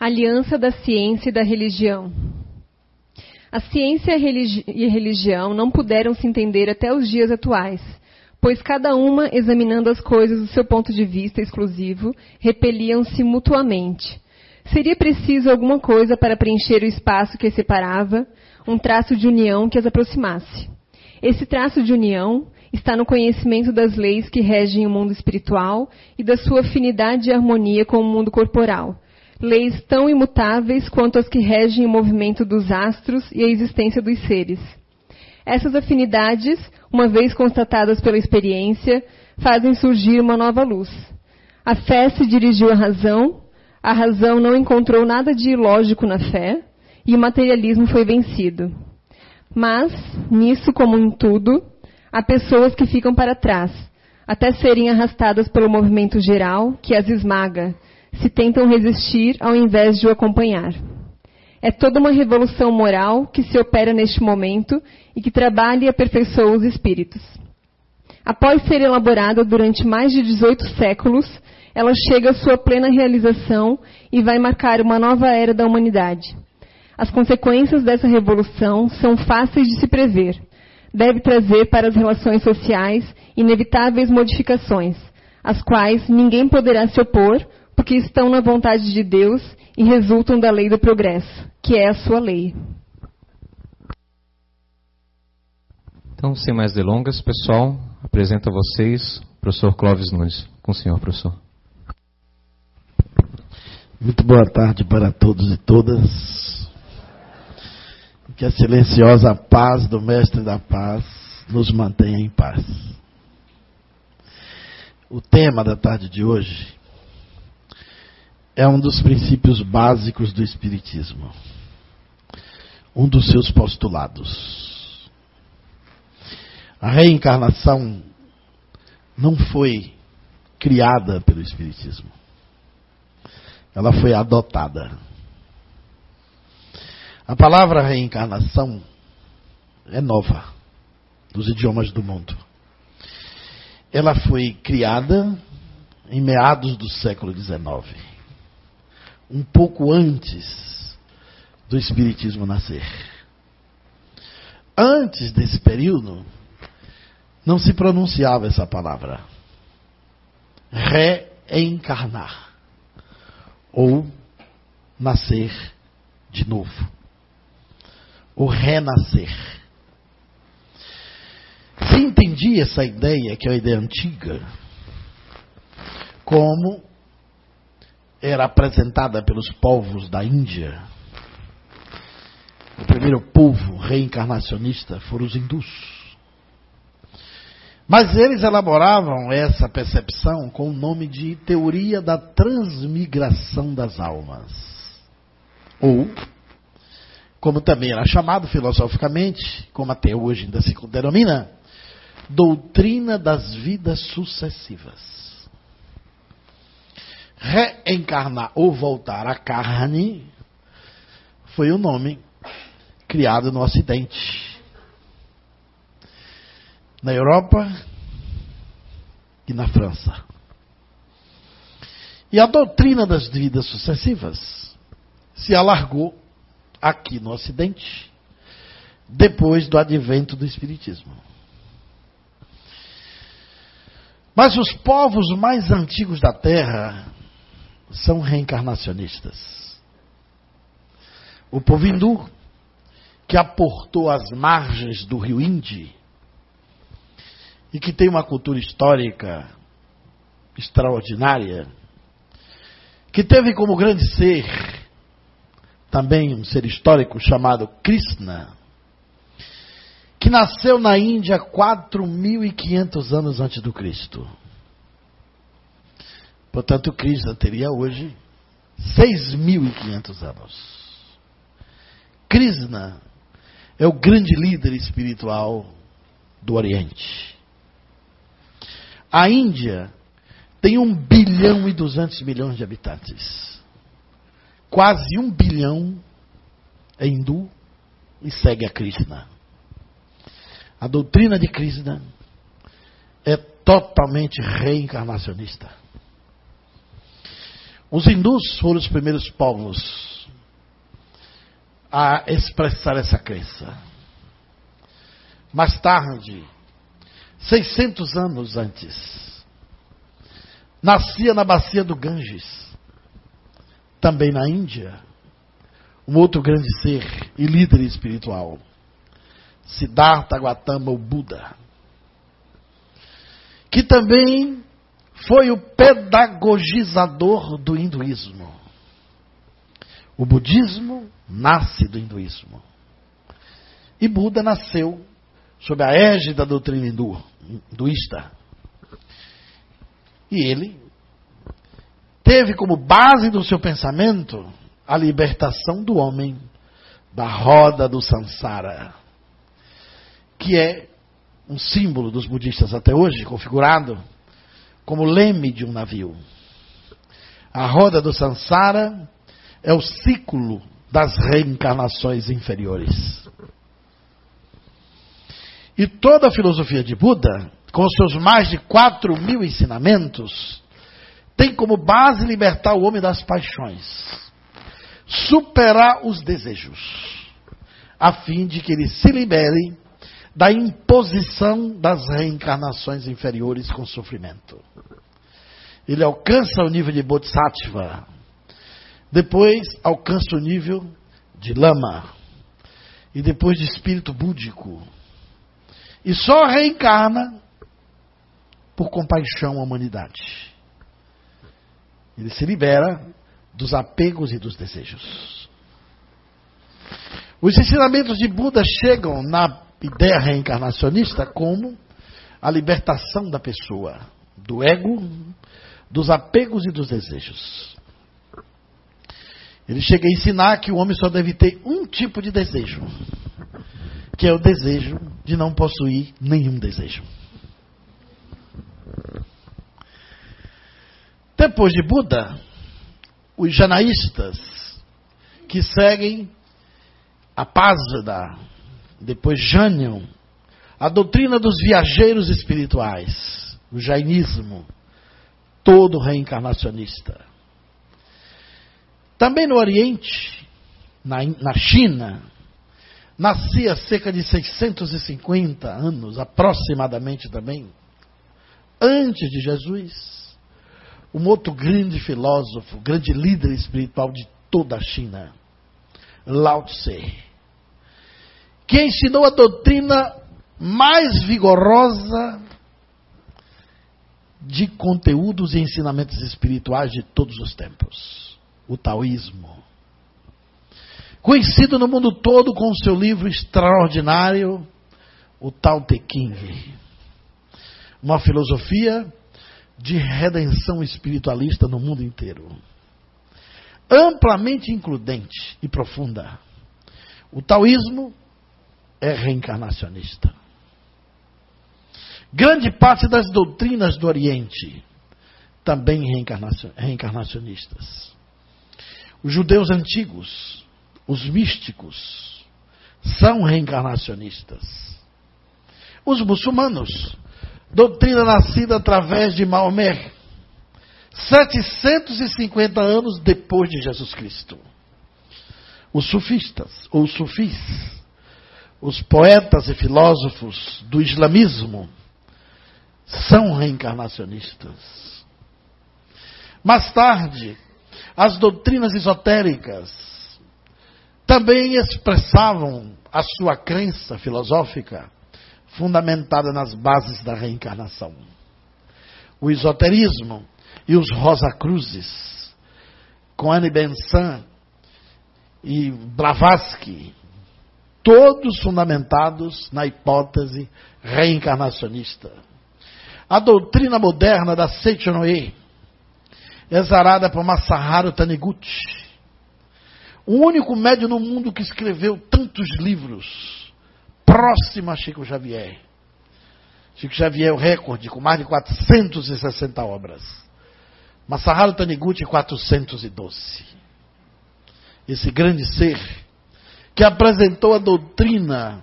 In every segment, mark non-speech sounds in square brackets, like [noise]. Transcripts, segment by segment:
Aliança da ciência e da religião. A ciência e a religião não puderam se entender até os dias atuais, pois cada uma, examinando as coisas do seu ponto de vista exclusivo, repeliam-se mutuamente. Seria preciso alguma coisa para preencher o espaço que as separava, um traço de união que as aproximasse. Esse traço de união está no conhecimento das leis que regem o mundo espiritual e da sua afinidade e harmonia com o mundo corporal, leis tão imutáveis quanto as que regem o movimento dos astros e a existência dos seres. Essas afinidades, uma vez constatadas pela experiência, fazem surgir uma nova luz. A fé se dirigiu à razão, a razão não encontrou nada de ilógico na fé, e o materialismo foi vencido. Mas, nisso como em tudo, há pessoas que ficam para trás, até serem arrastadas pelo movimento geral que as esmaga, se tentam resistir ao invés de o acompanhar. É toda uma revolução moral que se opera neste momento e que trabalha e aperfeiçoa os espíritos. Após ser elaborada durante mais de 18 séculos, ela chega à sua plena realização e vai marcar uma nova era da humanidade. As consequências dessa revolução são fáceis de se prever. Deve trazer para as relações sociais inevitáveis modificações, às quais ninguém poderá se opor porque estão na vontade de Deus e resultam da lei do progresso, que é a sua lei. Então, sem mais delongas, pessoal, apresento a vocês o professor Clóvis Nunes. Com o senhor, professor. Muito boa tarde para todos e todas. Que a silenciosa paz do Mestre da Paz nos mantenha em paz. O tema da tarde de hoje é um dos princípios básicos do Espiritismo, um dos seus postulados. A reencarnação não foi criada pelo Espiritismo, ela foi adotada. A palavra reencarnação é nova dos idiomas do mundo. Ela foi criada em meados do século XIX um pouco antes do Espiritismo nascer. Antes desse período, não se pronunciava essa palavra. Reencarnar. Ou nascer de novo. Ou renascer. Se entendia essa ideia, que é uma ideia antiga, como era apresentada pelos povos da Índia. O primeiro povo reencarnacionista foram os hindus. Mas eles elaboravam essa percepção com o nome de teoria da transmigração das almas. Ou, como também era chamado filosoficamente, como até hoje ainda se denomina, doutrina das vidas sucessivas reencarnar ou voltar à carne foi o nome criado no Ocidente. Na Europa e na França. E a doutrina das vidas sucessivas se alargou aqui no Ocidente, depois do advento do Espiritismo. Mas os povos mais antigos da Terra são reencarnacionistas. O povo hindu, que aportou às margens do rio Indi e que tem uma cultura histórica extraordinária, que teve como grande ser também um ser histórico chamado Krishna, que nasceu na Índia 4.500 anos antes do Cristo. Portanto, Krishna teria hoje 6.500 anos. Krishna é o grande líder espiritual do Oriente. A Índia tem 1 bilhão e 200 milhões de habitantes. Quase 1 bilhão é hindu e segue a Krishna. A doutrina de Krishna é totalmente reencarnacionista. Os hindus foram os primeiros povos a expressar essa crença. Mais tarde, 600 anos antes, nascia na bacia do Ganges, também na Índia, um outro grande ser e líder espiritual, Siddhartha Gautama, o Buda, que também foi o pedagogizador do hinduísmo. O budismo nasce do hinduísmo. E Buda nasceu sob a égide da doutrina hindu, hinduísta. E ele teve como base do seu pensamento a libertação do homem da roda do samsara, que é um símbolo dos budistas até hoje, configurado como leme de um navio. A roda do samsara é o ciclo das reencarnações inferiores. E toda a filosofia de Buda, com seus mais de 4 mil ensinamentos, tem como base libertar o homem das paixões, superar os desejos, a fim de que ele se libere da imposição das reencarnações inferiores com sofrimento. Ele alcança o nível de Bodhisattva, depois alcança o nível de Lama, e depois de espírito búdico, e só reencarna por compaixão à humanidade. Ele se libera dos apegos e dos desejos. Os ensinamentos de Buda chegam na ideia reencarnacionista como a libertação da pessoa do ego, dos apegos e dos desejos. Ele chega a ensinar que o homem só deve ter um tipo de desejo, que é o desejo de não possuir nenhum desejo. Depois de Buda, os janaístas, que seguem a Pásveda, depois Jânio, a doutrina dos viajeiros espirituais, o jainismo, todo reencarnacionista. Também no Oriente, na, na China, nascia cerca de 650 anos, aproximadamente também, antes de Jesus, um outro grande filósofo, grande líder espiritual de toda a China, Lao Tse, que ensinou a doutrina mais vigorosa de conteúdos e ensinamentos espirituais de todos os tempos, o taoísmo conhecido no mundo todo com seu livro extraordinário, o Tao Te Ching. Uma filosofia de redenção espiritualista no mundo inteiro. Amplamente includente e profunda. O taoísmo é reencarnacionista. Grande parte das doutrinas do Oriente também reencarnacionistas. Os judeus antigos os místicos são reencarnacionistas. Os muçulmanos, doutrina nascida através de Maomé, 750 anos depois de Jesus Cristo. Os sufistas, ou sufis, os poetas e filósofos do islamismo, são reencarnacionistas. Mais tarde, as doutrinas esotéricas, também expressavam a sua crença filosófica fundamentada nas bases da reencarnação. O esoterismo e os Rosacruzes, com Anne Benson e Blavatsky, todos fundamentados na hipótese reencarnacionista. A doutrina moderna da Seichonoye, exarada por Masaharu Taniguchi, o único médium no mundo que escreveu tantos livros, próximo a Chico Xavier. Chico Xavier é o recorde, com mais de 460 obras. Masaharu Taniguchi, 412. Esse grande ser que apresentou a doutrina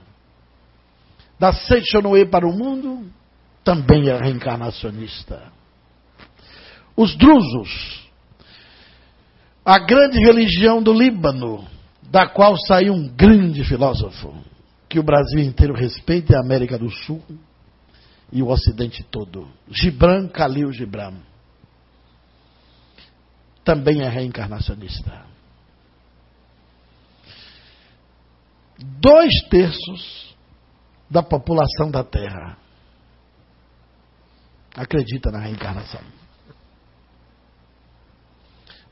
da Seichonoe para o mundo, também é reencarnacionista. Os drusos a grande religião do Líbano, da qual saiu um grande filósofo, que o Brasil inteiro respeita, e a América do Sul e o Ocidente todo. Gibran Khalil Gibran. Também é reencarnacionista. Dois terços da população da Terra acredita na reencarnação.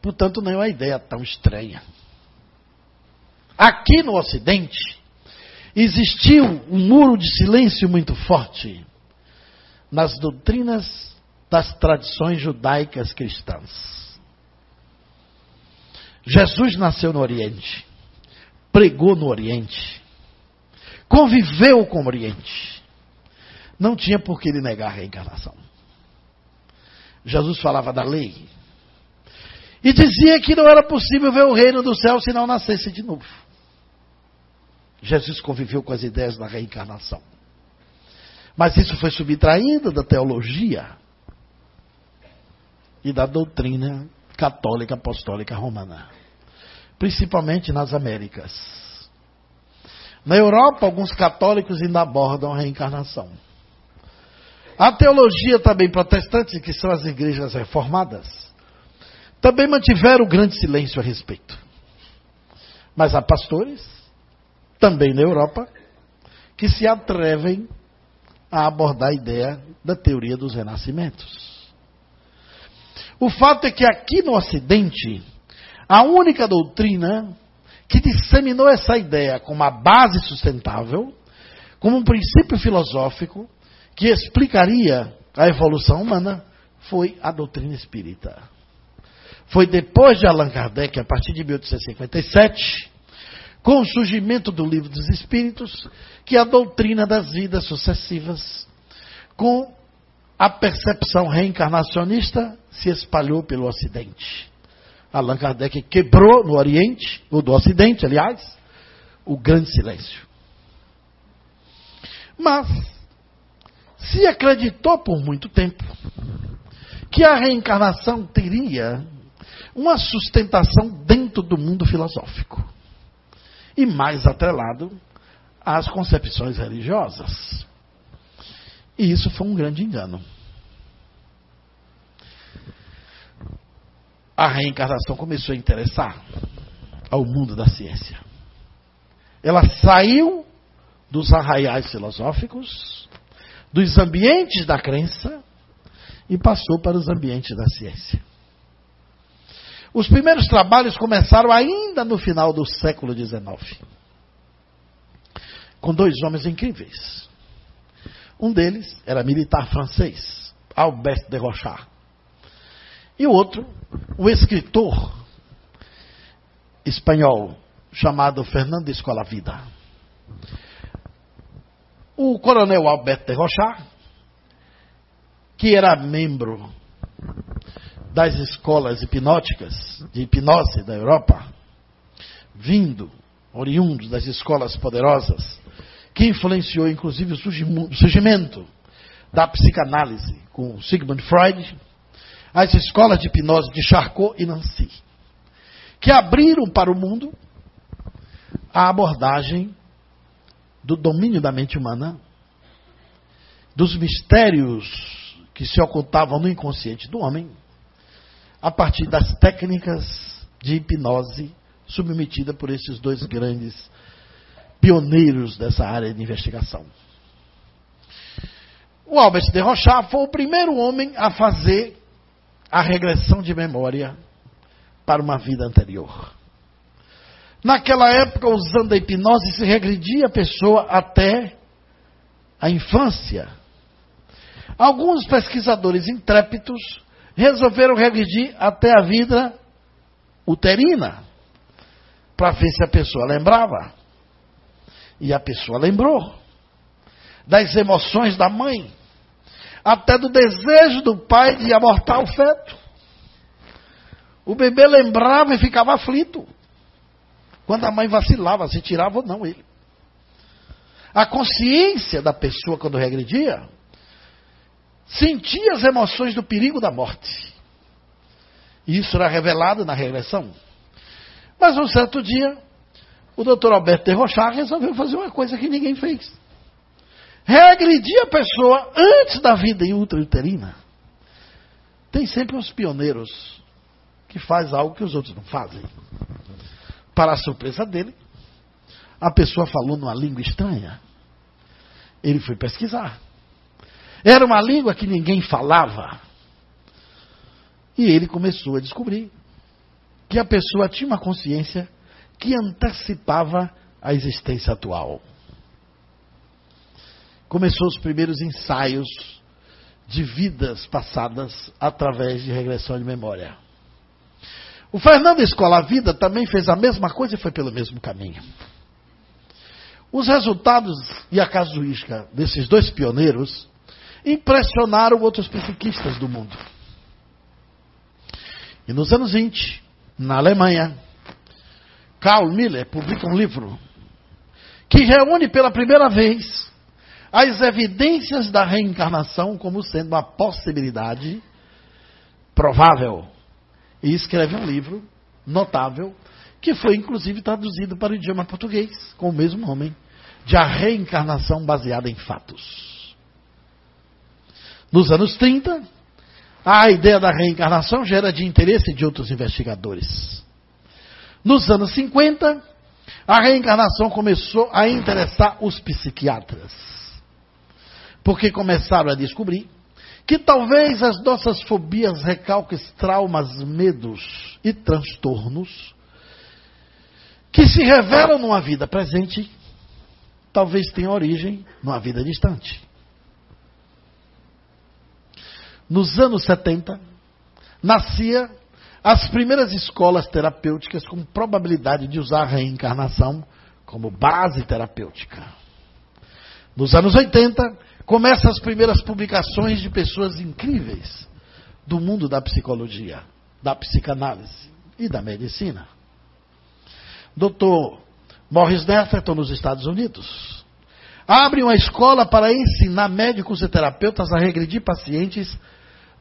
Portanto, não é uma ideia tão estranha. Aqui no Ocidente, existiu um muro de silêncio muito forte nas doutrinas das tradições judaicas cristãs. Jesus nasceu no Oriente, pregou no Oriente, conviveu com o Oriente. Não tinha por que ele negar a reencarnação. Jesus falava da lei. E dizia que não era possível ver o reino do céu se não nascesse de novo. Jesus conviveu com as ideias da reencarnação. Mas isso foi subtraído da teologia e da doutrina católica apostólica romana, principalmente nas Américas. Na Europa, alguns católicos ainda abordam a reencarnação. A teologia também protestante, que são as igrejas reformadas, também mantiveram grande silêncio a respeito. Mas há pastores, também na Europa, que se atrevem a abordar a ideia da teoria dos renascimentos. O fato é que aqui no Ocidente, a única doutrina que disseminou essa ideia como uma base sustentável, como um princípio filosófico que explicaria a evolução humana, foi a doutrina espírita. Foi depois de Allan Kardec, a partir de 1857, com o surgimento do livro dos Espíritos, que a doutrina das vidas sucessivas, com a percepção reencarnacionista, se espalhou pelo Ocidente. Allan Kardec quebrou no Oriente, ou do Ocidente, aliás, o grande silêncio. Mas, se acreditou por muito tempo que a reencarnação teria uma sustentação dentro do mundo filosófico e mais atrelado às concepções religiosas. E isso foi um grande engano. A reencarnação começou a interessar ao mundo da ciência. Ela saiu dos arraiais filosóficos, dos ambientes da crença e passou para os ambientes da ciência. Os primeiros trabalhos começaram ainda no final do século XIX, com dois homens incríveis. Um deles era militar francês, Albert de Rochard. E o outro, o escritor espanhol chamado Fernando Escola Vida. O coronel Albert de Rochard, que era membro das escolas hipnóticas, de hipnose da Europa, vindo, oriundo das escolas poderosas, que influenciou inclusive o surgimento da psicanálise com Sigmund Freud, as escolas de hipnose de Charcot e Nancy, que abriram para o mundo a abordagem do domínio da mente humana, dos mistérios que se ocultavam no inconsciente do homem a partir das técnicas de hipnose submetida por esses dois grandes pioneiros dessa área de investigação. O Albert de Rochard foi o primeiro homem a fazer a regressão de memória para uma vida anterior. Naquela época, usando a hipnose, se regredia a pessoa até a infância. Alguns pesquisadores intrépidos resolveram regredir até a vida uterina, para ver se a pessoa lembrava. E a pessoa lembrou das emoções da mãe, até do desejo do pai de abortar o feto. O bebê lembrava e ficava aflito. Quando a mãe vacilava, se tirava ou não ele. A consciência da pessoa, quando regredia, sentia as emoções do perigo da morte. E isso era revelado na regressão. Mas um certo dia, o doutor Alberto de Rochard resolveu fazer uma coisa que ninguém fez. Reagredir a pessoa antes da vida intrauterina. Tem sempre os pioneiros que faz algo que os outros não fazem. Para a surpresa dele, a pessoa falou numa língua estranha. Ele foi pesquisar. Era uma língua que ninguém falava. E ele começou a descobrir que a pessoa tinha uma consciência que antecipava a existência atual. Começou os primeiros ensaios de vidas passadas através de regressão de memória. O Fernando Escola Vida também fez a mesma coisa e foi pelo mesmo caminho. Os resultados e a casuística desses dois pioneiros impressionaram outros psiquistas do mundo. E nos anos 20, na Alemanha, Karl Miller publica um livro que reúne pela primeira vez as evidências da reencarnação como sendo uma possibilidade provável. E escreve um livro notável que foi inclusive traduzido para o idioma português com o mesmo nome, de A Reencarnação Baseada em Fatos. Nos anos 30, a ideia da reencarnação já era de interesse de outros investigadores. Nos anos 50, a reencarnação começou a interessar os psiquiatras. Porque começaram a descobrir que talvez as nossas fobias, recalques, traumas, medos e transtornos que se revelam numa vida presente, talvez tenham origem numa vida distante. nos anos 70, nascia as primeiras escolas terapêuticas com probabilidade de usar a reencarnação como base terapêutica. Nos anos 80, começam as primeiras publicações de pessoas incríveis do mundo da psicologia, da psicanálise e da medicina. Dr. Morris Netherton, nos Estados Unidos, abre uma escola para ensinar médicos e terapeutas a regredir pacientes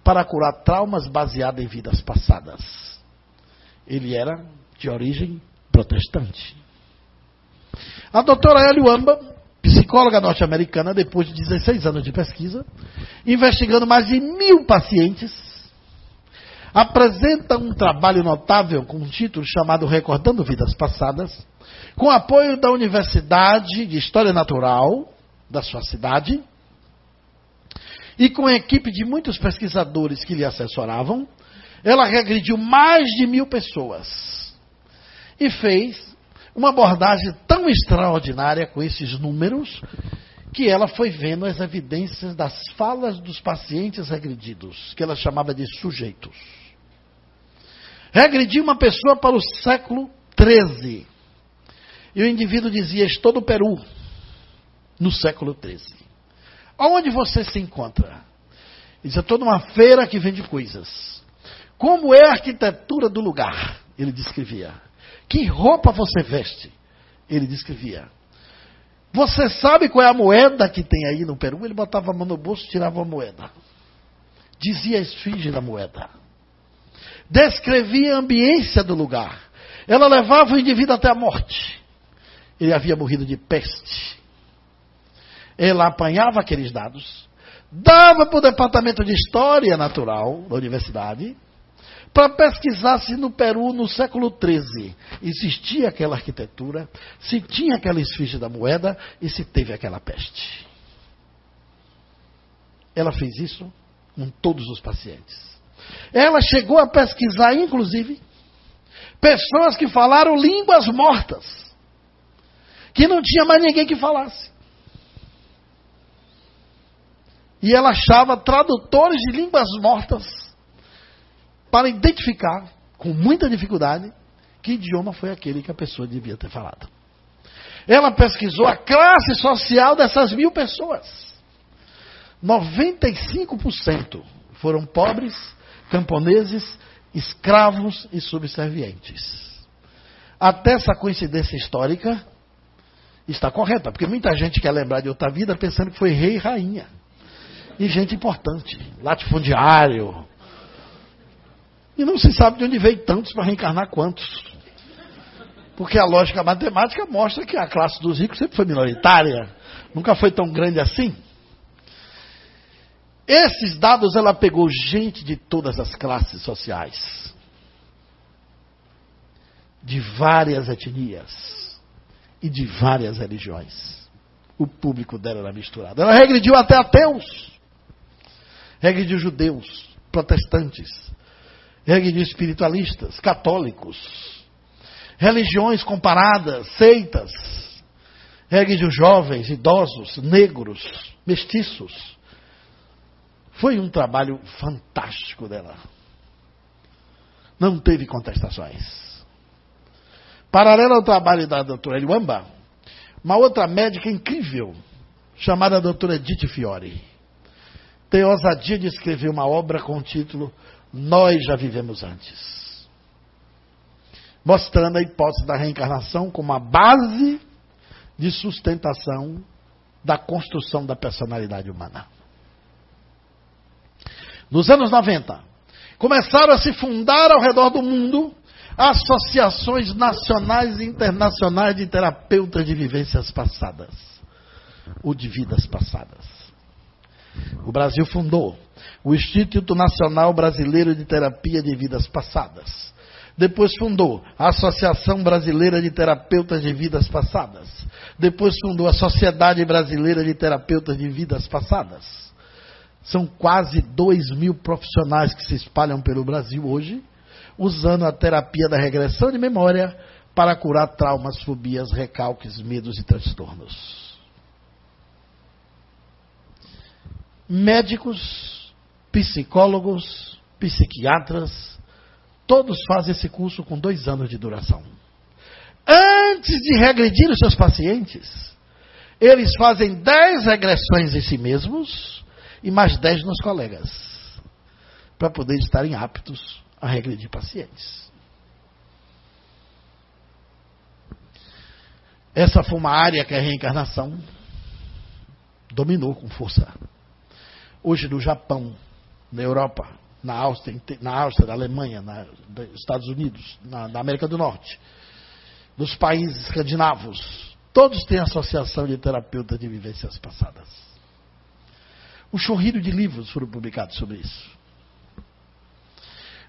para curar traumas baseados em vidas passadas. Ele era de origem protestante. A doutora Elio Amba, psicóloga norte-americana, depois de 16 anos de pesquisa, investigando mais de mil pacientes, apresenta um trabalho notável com um título chamado Recordando Vidas Passadas, com apoio da Universidade de História Natural da sua cidade e com a equipe de muitos pesquisadores que lhe assessoravam, ela regrediu mais de mil pessoas e fez uma abordagem tão extraordinária com esses números que ela foi vendo as evidências das falas dos pacientes regredidos, que ela chamava de sujeitos. Regrediu uma pessoa para o século XIII. E o indivíduo dizia: Estou no Peru, no século XIII. Aonde você se encontra? Ele diz, eu estou numa feira que vende coisas. Como é a arquitetura do lugar? Ele descrevia. Que roupa você veste? Ele descrevia. Você sabe qual é a moeda que tem aí no Peru? Ele botava a mão no bolso e tirava a moeda. Dizia a esfinge da moeda. Descrevia a ambiência do lugar. Ela levava o indivíduo até a morte. Ele havia morrido de peste. Ela apanhava aqueles dados, dava para o departamento de História Natural da universidade, para pesquisar se no Peru, no século XIII, existia aquela arquitetura, se tinha aquela esfinge da moeda e se teve aquela peste. Ela fez isso com todos os pacientes. Ela chegou a pesquisar, inclusive, pessoas que falaram línguas mortas, que não tinha mais ninguém que falasse. E ela achava tradutores de línguas mortas para identificar, com muita dificuldade, que idioma foi aquele que a pessoa devia ter falado. Ela pesquisou a classe social dessas mil pessoas. 95% foram pobres, camponeses, escravos e subservientes. Até essa coincidência histórica está correta, porque muita gente quer lembrar de outra vida pensando que foi rei e rainha e gente importante, latifundiário. E não se sabe de onde veio tantos para reencarnar quantos. Porque a lógica matemática mostra que a classe dos ricos sempre foi minoritária, nunca foi tão grande assim. Esses dados ela pegou gente de todas as classes sociais, de várias etnias e de várias religiões. O público dela era misturado. Ela regrediu até ateus, regrediu judeus, protestantes, espiritualistas, católicos, religiões comparadas, seitas, regrediu jovens, idosos, negros, mestiços foi um trabalho fantástico dela. Não teve contestações. Paralelo ao trabalho da doutora Eliwamba, uma outra médica incrível, chamada doutora Edith Fiore, tem a ousadia de escrever uma obra com o título Nós Já Vivemos Antes. Mostrando a hipótese da reencarnação como a base de sustentação da construção da personalidade humana nos anos 90, começaram a se fundar ao redor do mundo associações nacionais e internacionais de terapeutas de vivências passadas ou de vidas passadas. O Brasil fundou o Instituto Nacional Brasileiro de Terapia de Vidas Passadas. Depois fundou a Associação Brasileira de Terapeutas de Vidas Passadas. Depois fundou a Sociedade Brasileira de Terapeutas de Vidas Passadas. São quase 2 mil profissionais que se espalham pelo Brasil hoje, usando a terapia da regressão de memória para curar traumas, fobias, recalques, medos e transtornos. Médicos, psicólogos, psiquiatras, todos fazem esse curso com dois anos de duração. Antes de regredir os seus pacientes, eles fazem dez regressões em si mesmos e mais 10 nos colegas, para poder estarem aptos a regredir pacientes. Essa foi uma área que a reencarnação dominou com força. Hoje no Japão, na Europa, na Áustria, na, Áustria, na Alemanha, nos Estados Unidos, na, na América do Norte, nos países escandinavos, todos têm associação de terapeutas de vivências passadas. Um chorrido de livros foram publicados sobre isso.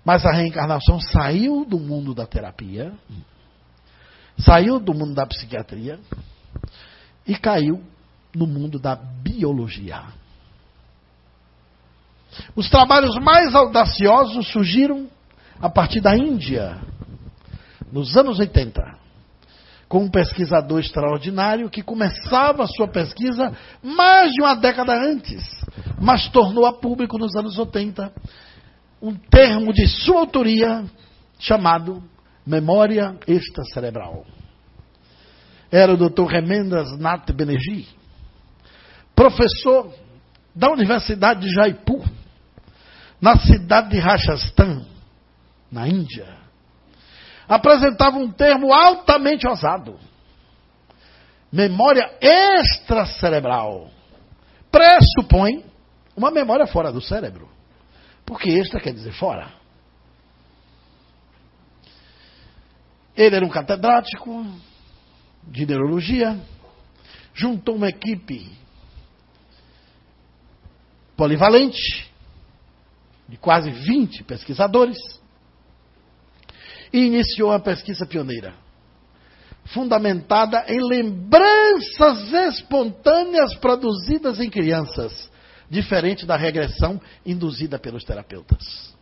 Mas a reencarnação saiu do mundo da terapia, saiu do mundo da psiquiatria e caiu no mundo da biologia. Os trabalhos mais audaciosos surgiram a partir da Índia, nos anos 80 com um pesquisador extraordinário que começava sua pesquisa mais de uma década antes, mas tornou a público nos anos 80 um termo de sua autoria chamado memória extracerebral. Era o Dr. Remendas Nath Benerji, professor da Universidade de Jaipur, na cidade de Rajasthan, na Índia apresentava um termo altamente ousado: memória extracerebral. Pressupõe uma memória fora do cérebro. Porque extra quer dizer fora. Ele era um catedrático de neurologia, juntou uma equipe polivalente, de quase 20 pesquisadores, e iniciou uma pesquisa pioneira, fundamentada em lembranças espontâneas produzidas em crianças, diferente da regressão induzida pelos terapeutas.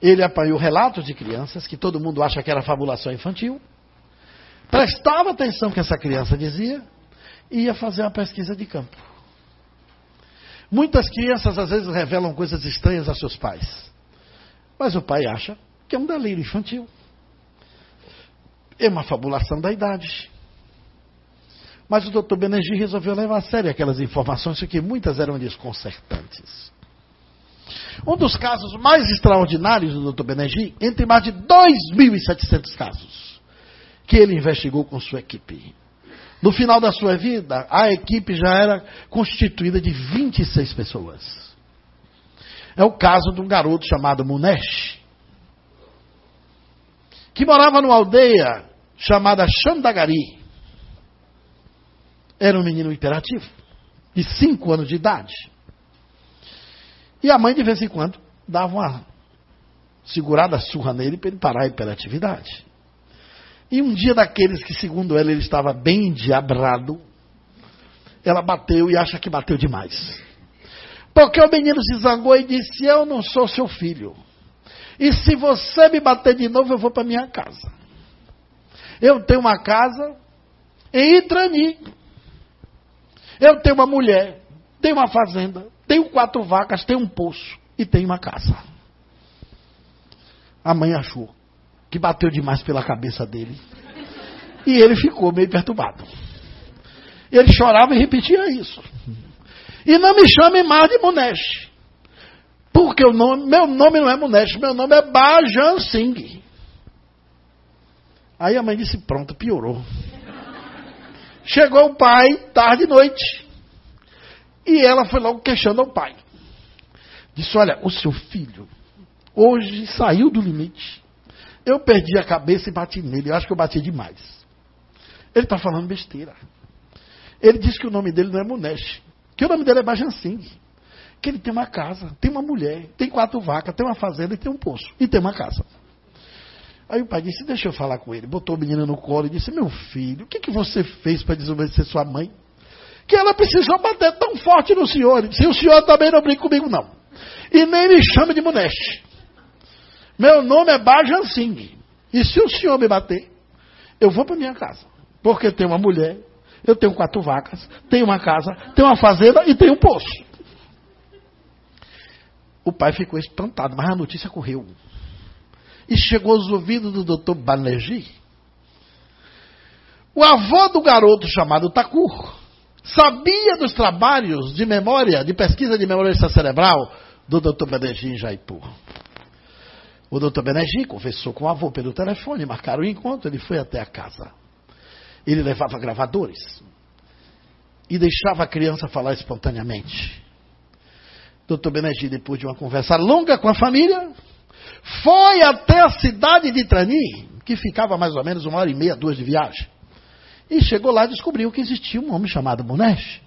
Ele apanhou relatos de crianças que todo mundo acha que era fabulação infantil, prestava atenção no que essa criança dizia e ia fazer uma pesquisa de campo. Muitas crianças às vezes revelam coisas estranhas a seus pais. Mas o pai acha que é um delírio infantil. É uma fabulação da idade. Mas o doutor Benergi resolveu levar a sério aquelas informações, porque muitas eram desconcertantes. Um dos casos mais extraordinários do Dr. Benergi, entre mais de 2.700 casos, que ele investigou com sua equipe. No final da sua vida, a equipe já era constituída de 26 pessoas. É o caso de um garoto chamado Munesh, que morava numa aldeia chamada Xandagari. Era um menino hiperativo, de 5 anos de idade. E a mãe, de vez em quando, dava uma segurada surra nele para ele parar a hiperatividade. E um dia daqueles que, segundo ela, ele estava bem endiabrado, ela bateu e acha que bateu demais. Porque o menino se zangou e disse: Eu não sou seu filho. E se você me bater de novo, eu vou para minha casa. Eu tenho uma casa em Itrani. Eu tenho uma mulher, tenho uma fazenda, tenho quatro vacas, tenho um poço e tenho uma casa. A mãe achou que bateu demais pela cabeça dele. E ele ficou meio perturbado. Ele chorava e repetia isso. E não me chame mais de Munesh. Porque nome, meu nome não é Munesh, meu nome é Bajan Singh. Aí a mãe disse: Pronto, piorou. Chegou o pai, tarde e noite. E ela foi logo questionando ao pai. Disse: Olha, o seu filho hoje saiu do limite. Eu perdi a cabeça e bati nele. Eu acho que eu bati demais. Ele está falando besteira. Ele disse que o nome dele não é Munesh, que o nome dele é Bajan Singh que ele tem uma casa, tem uma mulher, tem quatro vacas, tem uma fazenda e tem um poço. E tem uma casa. Aí o pai disse, deixa eu falar com ele. Botou o menino no colo e disse, meu filho, o que, que você fez para desobedecer sua mãe? Que ela precisou bater tão forte no senhor. Se o senhor também não brinca comigo, não. E nem me chama de Muneste. Meu nome é Bajan Singh. E se o senhor me bater, eu vou para minha casa. Porque tem uma mulher, eu tenho quatro vacas, tenho uma casa, tenho uma fazenda e tenho um poço. O pai ficou espantado, mas a notícia correu. E chegou aos ouvidos do doutor Banerjee. O avô do garoto chamado Takur sabia dos trabalhos de memória, de pesquisa de memória cerebral do doutor Banerjee em Jaipur. O doutor Banerjee conversou com o avô pelo telefone, marcaram o encontro, ele foi até a casa. Ele levava gravadores e deixava a criança falar espontaneamente. Dr. Benegir, depois de uma conversa longa com a família, foi até a cidade de Trani, que ficava mais ou menos uma hora e meia, duas de viagem. E chegou lá e descobriu que existia um homem chamado Munesh.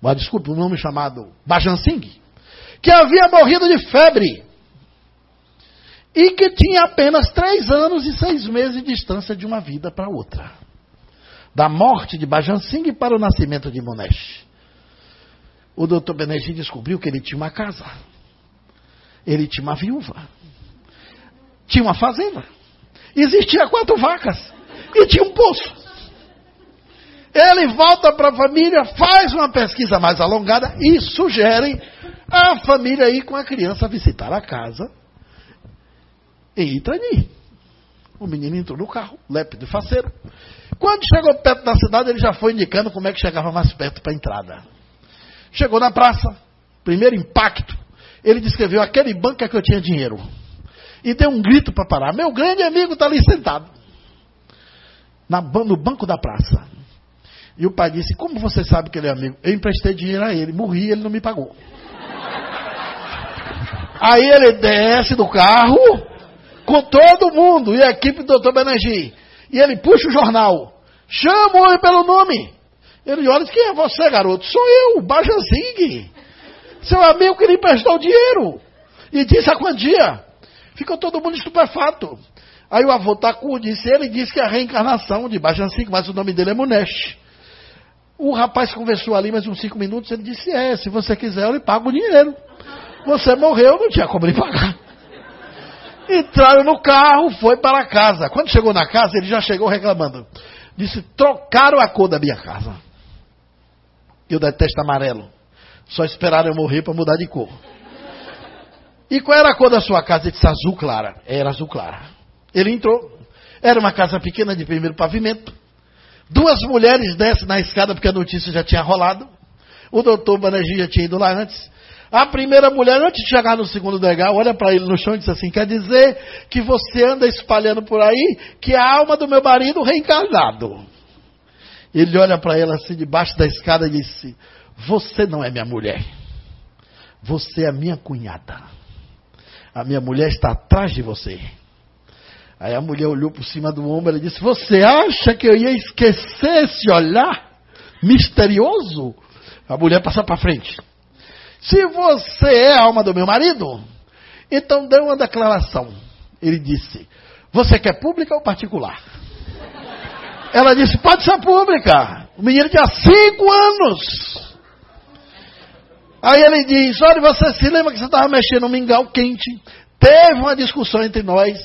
Mas, desculpe, um homem chamado Bajan Singh, que havia morrido de febre. E que tinha apenas três anos e seis meses de distância de uma vida para outra. Da morte de Bajan Singh para o nascimento de Munesh o doutor Benegim descobriu que ele tinha uma casa. Ele tinha uma viúva. Tinha uma fazenda. Existia quatro vacas. E tinha um poço. Ele volta para a família, faz uma pesquisa mais alongada e sugere a família ir com a criança visitar a casa em Itani. O menino entrou no carro, lépido e faceiro. Quando chegou perto da cidade, ele já foi indicando como é que chegava mais perto para a entrada. Chegou na praça, primeiro impacto, ele descreveu aquele banco é que eu tinha dinheiro. E deu um grito para parar. Meu grande amigo está ali sentado. Na, no banco da praça. E o pai disse: Como você sabe que ele é amigo? Eu emprestei dinheiro a ele, morri ele não me pagou. Aí ele desce do carro com todo mundo e a equipe do Dr. Benegi. E ele puxa o jornal. Chama ele pelo nome. Ele olha e diz, quem é você, garoto? Sou eu, Bajazing. Seu amigo que lhe emprestou o dinheiro. E disse a quantia. Ficou todo mundo estupefato. Aí o avô Taku disse, ele disse que é a reencarnação de Bajazing, mas o nome dele é Munesh. O rapaz conversou ali mais uns cinco minutos, ele disse, é, se você quiser eu lhe pago o dinheiro. Você morreu, não tinha como lhe pagar. Entraram no carro, foi para casa. Quando chegou na casa, ele já chegou reclamando. Disse, trocaram a cor da minha casa. Eu detesto amarelo. Só esperaram eu morrer para mudar de cor. E qual era a cor da sua casa? Ele disse azul clara. Era azul clara. Ele entrou. Era uma casa pequena de primeiro pavimento. Duas mulheres descem na escada porque a notícia já tinha rolado. O doutor Banerjee já tinha ido lá antes. A primeira mulher, antes de chegar no segundo degrau, olha para ele no chão e diz assim: Quer dizer que você anda espalhando por aí que a alma do meu marido reencarnado. Ele olha para ela assim debaixo da escada e disse: Você não é minha mulher. Você é minha cunhada. A minha mulher está atrás de você. Aí a mulher olhou por cima do ombro e disse: Você acha que eu ia esquecer esse olhar misterioso? A mulher passa para frente. Se você é a alma do meu marido, então dê uma declaração. Ele disse: Você quer pública ou particular? Ela disse: Pode ser pública. O menino tinha cinco anos. Aí ele diz: Olha, você se lembra que você estava mexendo no mingau quente? Teve uma discussão entre nós.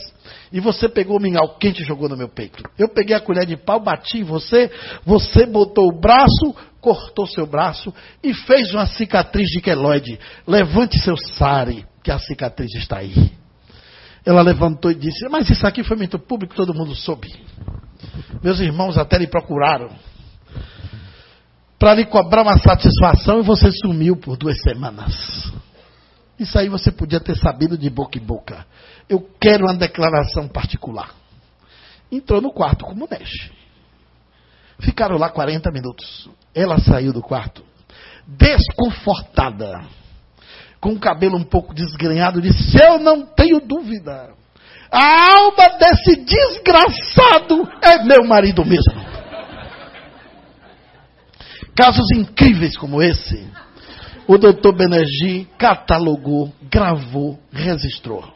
E você pegou o mingau quente e jogou no meu peito. Eu peguei a colher de pau, bati em você. Você botou o braço, cortou seu braço e fez uma cicatriz de queloide. Levante seu sare, que a cicatriz está aí. Ela levantou e disse: Mas isso aqui foi muito público, todo mundo soube. Meus irmãos até lhe procuraram para lhe cobrar uma satisfação e você sumiu por duas semanas. Isso aí você podia ter sabido de boca em boca. Eu quero uma declaração particular. Entrou no quarto como mexe. Ficaram lá 40 minutos. Ela saiu do quarto, desconfortada, com o cabelo um pouco desgrenhado, disse: Eu não tenho dúvida. A alma desse desgraçado é meu marido mesmo. Casos incríveis como esse, o doutor Benergi catalogou, gravou, registrou.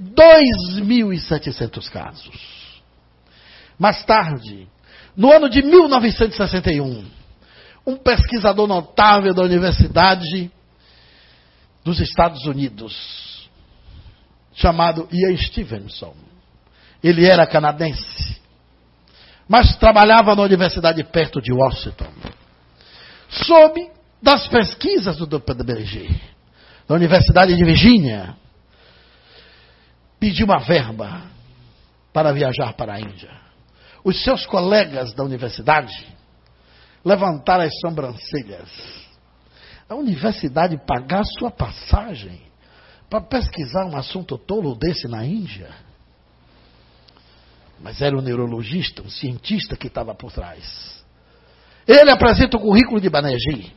2.700 casos. Mais tarde, no ano de 1961, um pesquisador notável da Universidade dos Estados Unidos, chamado Ian Stevenson, ele era canadense, mas trabalhava na universidade perto de Washington, soube das pesquisas do. Berger, da Universidade de Virgínia, pediu uma verba para viajar para a Índia. Os seus colegas da universidade levantaram as sobrancelhas. A universidade pagar sua passagem para pesquisar um assunto tolo desse na Índia? Mas era um neurologista, um cientista que estava por trás. Ele apresenta o currículo de Banerjee,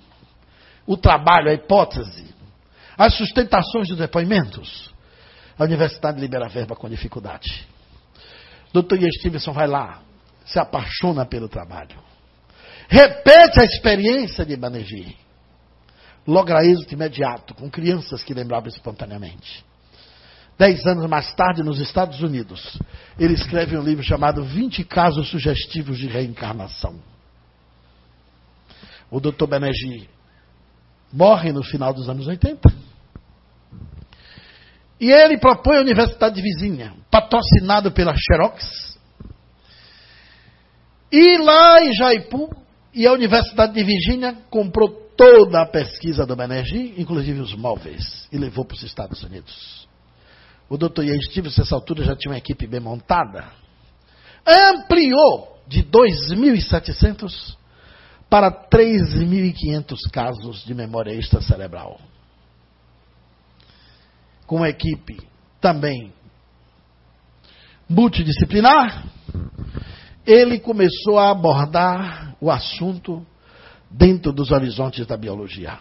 o trabalho, a hipótese, as sustentações dos depoimentos. A universidade libera a verba com dificuldade. Dr. Ian Stevenson vai lá, se apaixona pelo trabalho. Repete a experiência de Banerjee. Logra êxito imediato, com crianças que lembravam espontaneamente. Dez anos mais tarde, nos Estados Unidos, ele escreve um livro chamado 20 Casos Sugestivos de Reencarnação. O Dr. Banerjee morre no final dos anos 80. E ele propõe a universidade de vizinha, patrocinado pela Xerox. E lá em Jaipu, e a Universidade de Virgínia comprou toda a pesquisa do Banerjee, inclusive os móveis, e levou para os Estados Unidos. O Dr. Ian Stevens, nessa altura, já tinha uma equipe bem montada. Ampliou de 2.700 para 3.500 casos de memória extracerebral com uma equipe também multidisciplinar, ele começou a abordar o assunto dentro dos horizontes da biologia.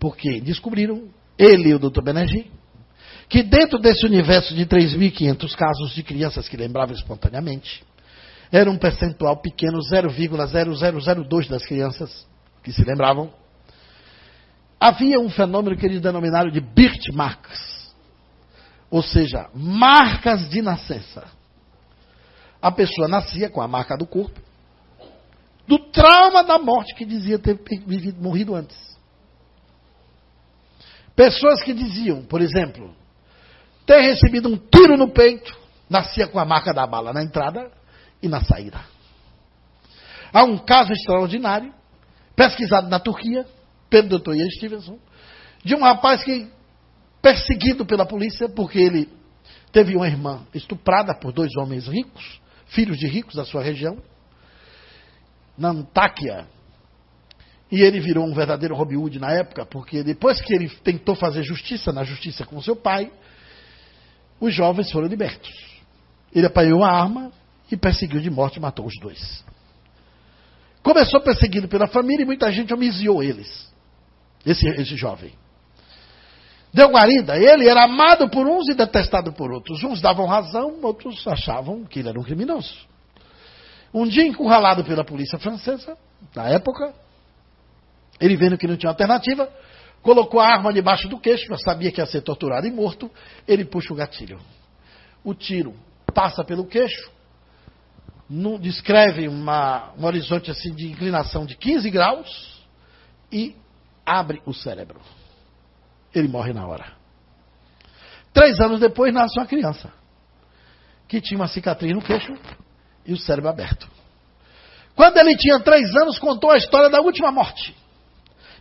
Porque descobriram, ele e o Dr. Benergi, que dentro desse universo de 3.500 casos de crianças que lembravam espontaneamente, era um percentual pequeno, 0,0002 das crianças que se lembravam, havia um fenômeno que eles denominaram de birthmarks, ou seja, marcas de nascença. A pessoa nascia com a marca do corpo, do trauma da morte que dizia ter vivido, morrido antes. Pessoas que diziam, por exemplo, ter recebido um tiro no peito, nascia com a marca da bala na entrada e na saída. Há um caso extraordinário, pesquisado na Turquia, pelo Dr. Ian Stevenson, de um rapaz que, perseguido pela polícia, porque ele teve uma irmã estuprada por dois homens ricos, filhos de ricos da sua região, na Antáquia. E ele virou um verdadeiro Robin Hood na época, porque depois que ele tentou fazer justiça na justiça com seu pai, os jovens foram libertos. Ele apanhou a arma e perseguiu de morte e matou os dois. Começou perseguido pela família e muita gente homiziou eles esse, esse jovem. Deu guarida. Ele era amado por uns e detestado por outros. Uns davam razão, outros achavam que ele era um criminoso. Um dia, encurralado pela polícia francesa, na época, ele vendo que não tinha alternativa, colocou a arma debaixo do queixo, já sabia que ia ser torturado e morto, ele puxa o gatilho. O tiro passa pelo queixo, no, descreve uma, um horizonte assim de inclinação de 15 graus e abre o cérebro. Ele morre na hora. Três anos depois nasce uma criança que tinha uma cicatriz no queixo e o cérebro aberto. Quando ele tinha três anos, contou a história da última morte.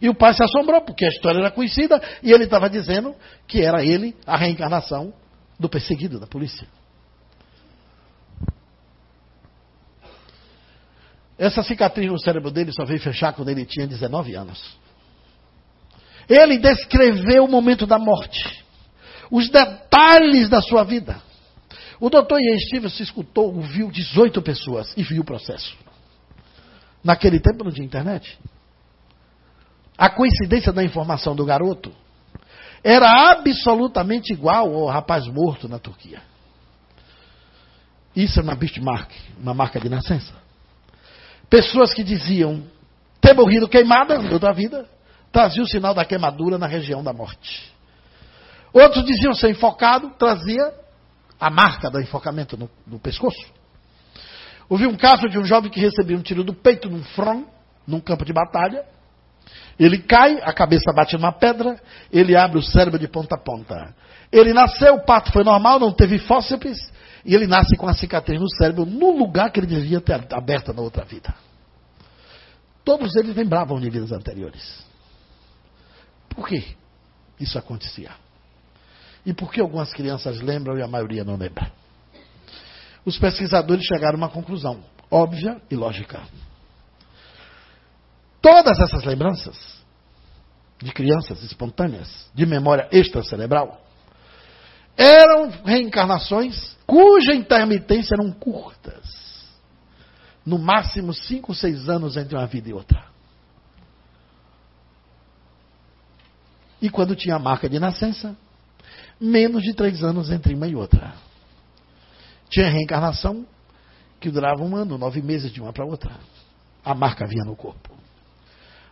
E o pai se assombrou, porque a história era conhecida, e ele estava dizendo que era ele a reencarnação do perseguido da polícia. Essa cicatriz no cérebro dele só veio fechar quando ele tinha 19 anos. Ele descreveu o momento da morte, os detalhes da sua vida. O doutor Ian Stevens escutou, ouviu 18 pessoas e viu o processo. Naquele tempo não tinha internet. A coincidência da informação do garoto era absolutamente igual ao rapaz morto na Turquia. Isso é uma benchmark, uma marca de nascença. Pessoas que diziam ter morrido queimadas da vida, trazia o sinal da queimadura na região da morte. Outros diziam ser enfocado, trazia a marca do enfocamento no, no pescoço. Houve um caso de um jovem que recebia um tiro do peito num front, num campo de batalha. Ele cai, a cabeça bate numa pedra, ele abre o cérebro de ponta a ponta. Ele nasceu, o parto foi normal, não teve fósseis, e ele nasce com a cicatriz no cérebro, no lugar que ele devia ter aberta na outra vida. Todos eles lembravam de vidas anteriores. Por que isso acontecia? E por que algumas crianças lembram e a maioria não lembra? os pesquisadores chegaram a uma conclusão óbvia e lógica. Todas essas lembranças de crianças espontâneas, de memória extracerebral, eram reencarnações cuja intermitência eram curtas. No máximo cinco, seis anos entre uma vida e outra. E quando tinha a marca de nascença, menos de três anos entre uma e outra. Tinha reencarnação que durava um ano, nove meses de uma para outra. A marca vinha no corpo.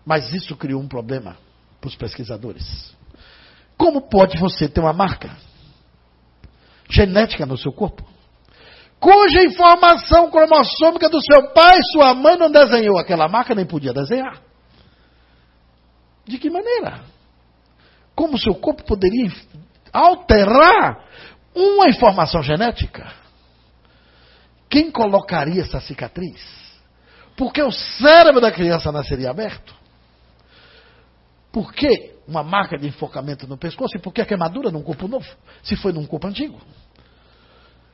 Mas isso criou um problema para os pesquisadores. Como pode você ter uma marca genética no seu corpo, cuja informação cromossômica do seu pai, sua mãe não desenhou aquela marca, nem podia desenhar? De que maneira? Como seu corpo poderia alterar uma informação genética? Quem colocaria essa cicatriz? Porque o cérebro da criança nasceria aberto? Por que uma marca de enfocamento no pescoço? E por que a queimadura num corpo novo? Se foi num corpo antigo?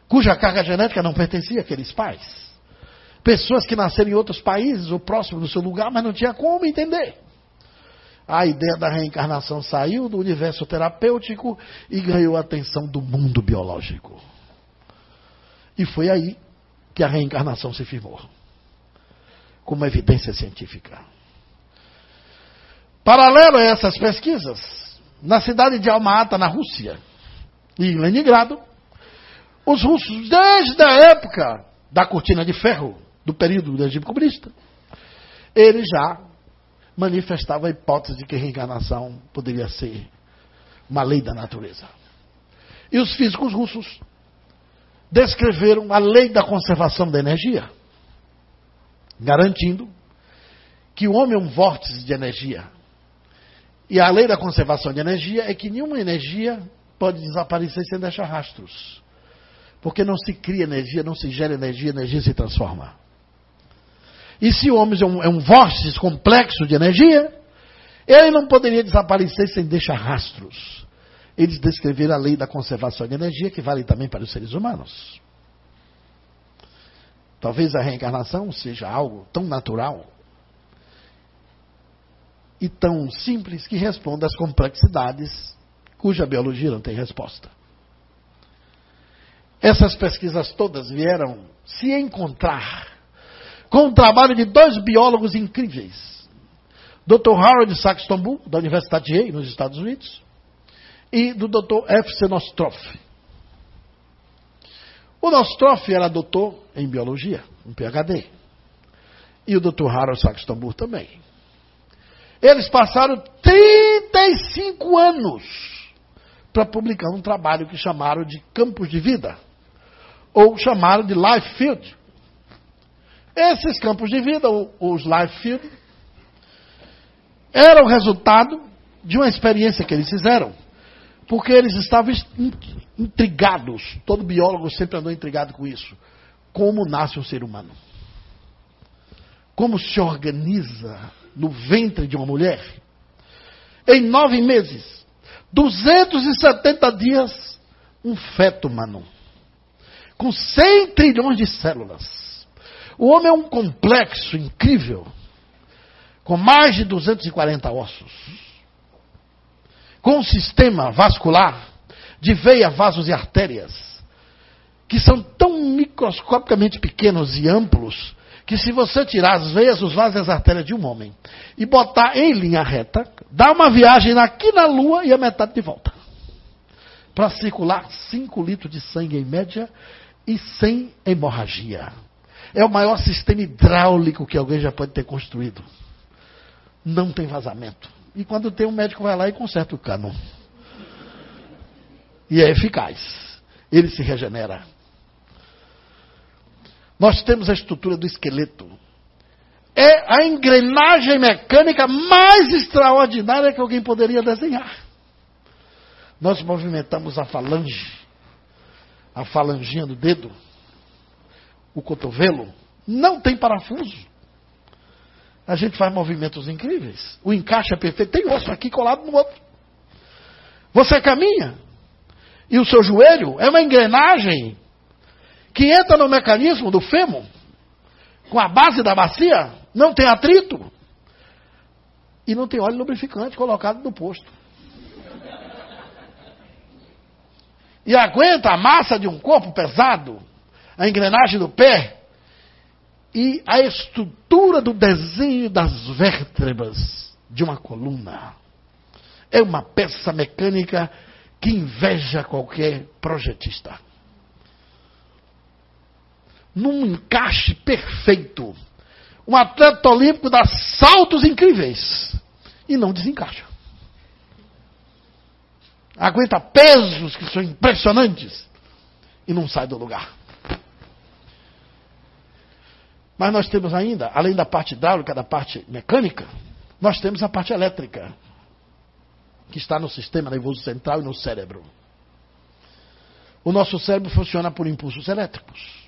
Cuja carga genética não pertencia àqueles pais. Pessoas que nasceram em outros países ou próximo do seu lugar, mas não tinha como entender. A ideia da reencarnação saiu do universo terapêutico e ganhou a atenção do mundo biológico. E foi aí que a reencarnação se firmou como evidência científica. Paralelo a essas pesquisas, na cidade de Alma-Ata, na Rússia, e em Leningrado, os russos, desde a época da cortina de ferro, do período do regime comunista, eles já manifestavam a hipótese de que a reencarnação poderia ser uma lei da natureza. E os físicos russos descreveram a lei da conservação da energia, garantindo que o homem é um vórtice de energia. E a lei da conservação de energia é que nenhuma energia pode desaparecer sem deixar rastros. Porque não se cria energia, não se gera energia, energia se transforma. E se o homem é um, é um vórtice complexo de energia, ele não poderia desaparecer sem deixar rastros eles descreveram a lei da conservação de energia, que vale também para os seres humanos. Talvez a reencarnação seja algo tão natural e tão simples que responda às complexidades cuja biologia não tem resposta. Essas pesquisas todas vieram se encontrar com o trabalho de dois biólogos incríveis. Dr. Harold Saxton Bull, da Universidade de Yale, nos Estados Unidos, e do Dr. F.C. Nostroff. O Nostroff era doutor em biologia, um PhD. E o Dr. Harold Saxton também. Eles passaram 35 anos para publicar um trabalho que chamaram de Campos de Vida, ou chamaram de Life Field. Esses campos de vida, os Life Field, eram resultado de uma experiência que eles fizeram. Porque eles estavam intrigados, todo biólogo sempre andou intrigado com isso. Como nasce um ser humano? Como se organiza no ventre de uma mulher? Em nove meses, 270 dias, um feto humano. Com 100 trilhões de células. O homem é um complexo incrível, com mais de 240 ossos com um sistema vascular de veia, vasos e artérias, que são tão microscopicamente pequenos e amplos, que se você tirar as veias, os vasos e as artérias de um homem e botar em linha reta, dá uma viagem aqui na Lua e a metade de volta. Para circular 5 litros de sangue em média e sem hemorragia. É o maior sistema hidráulico que alguém já pode ter construído. Não tem vazamento. E quando tem um médico vai lá e conserta o cano. E é eficaz. Ele se regenera. Nós temos a estrutura do esqueleto. É a engrenagem mecânica mais extraordinária que alguém poderia desenhar. Nós movimentamos a falange, a falanginha do dedo, o cotovelo, não tem parafuso a gente faz movimentos incríveis. O encaixe é perfeito. Tem osso aqui colado no outro. Você caminha. E o seu joelho é uma engrenagem que entra no mecanismo do fêmur. Com a base da bacia. Não tem atrito. E não tem óleo lubrificante colocado no posto. E aguenta a massa de um corpo pesado. A engrenagem do pé e a estrutura do desenho das vértebras de uma coluna. É uma peça mecânica que inveja qualquer projetista. Num encaixe perfeito. Um atleta olímpico dá saltos incríveis e não desencaixa. Aguenta pesos que são impressionantes e não sai do lugar. Mas nós temos ainda, além da parte hidráulica, da parte mecânica, nós temos a parte elétrica, que está no sistema nervoso central e no cérebro. O nosso cérebro funciona por impulsos elétricos.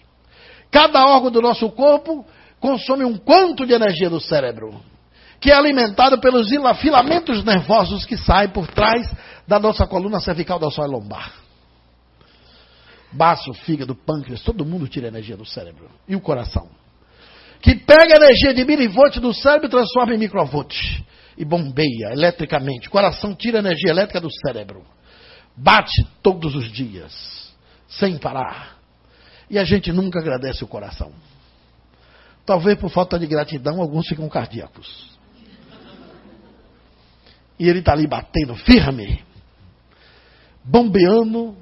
Cada órgão do nosso corpo consome um quanto de energia do cérebro, que é alimentado pelos filamentos nervosos que saem por trás da nossa coluna cervical da sua lombar. Baço, fígado, pâncreas, todo mundo tira energia do cérebro. E o coração? Que pega a energia de milivolt do cérebro e transforma em microvolt. E bombeia eletricamente. O coração tira a energia elétrica do cérebro. Bate todos os dias, sem parar. E a gente nunca agradece o coração. Talvez por falta de gratidão, alguns ficam cardíacos. E ele está ali batendo firme, bombeando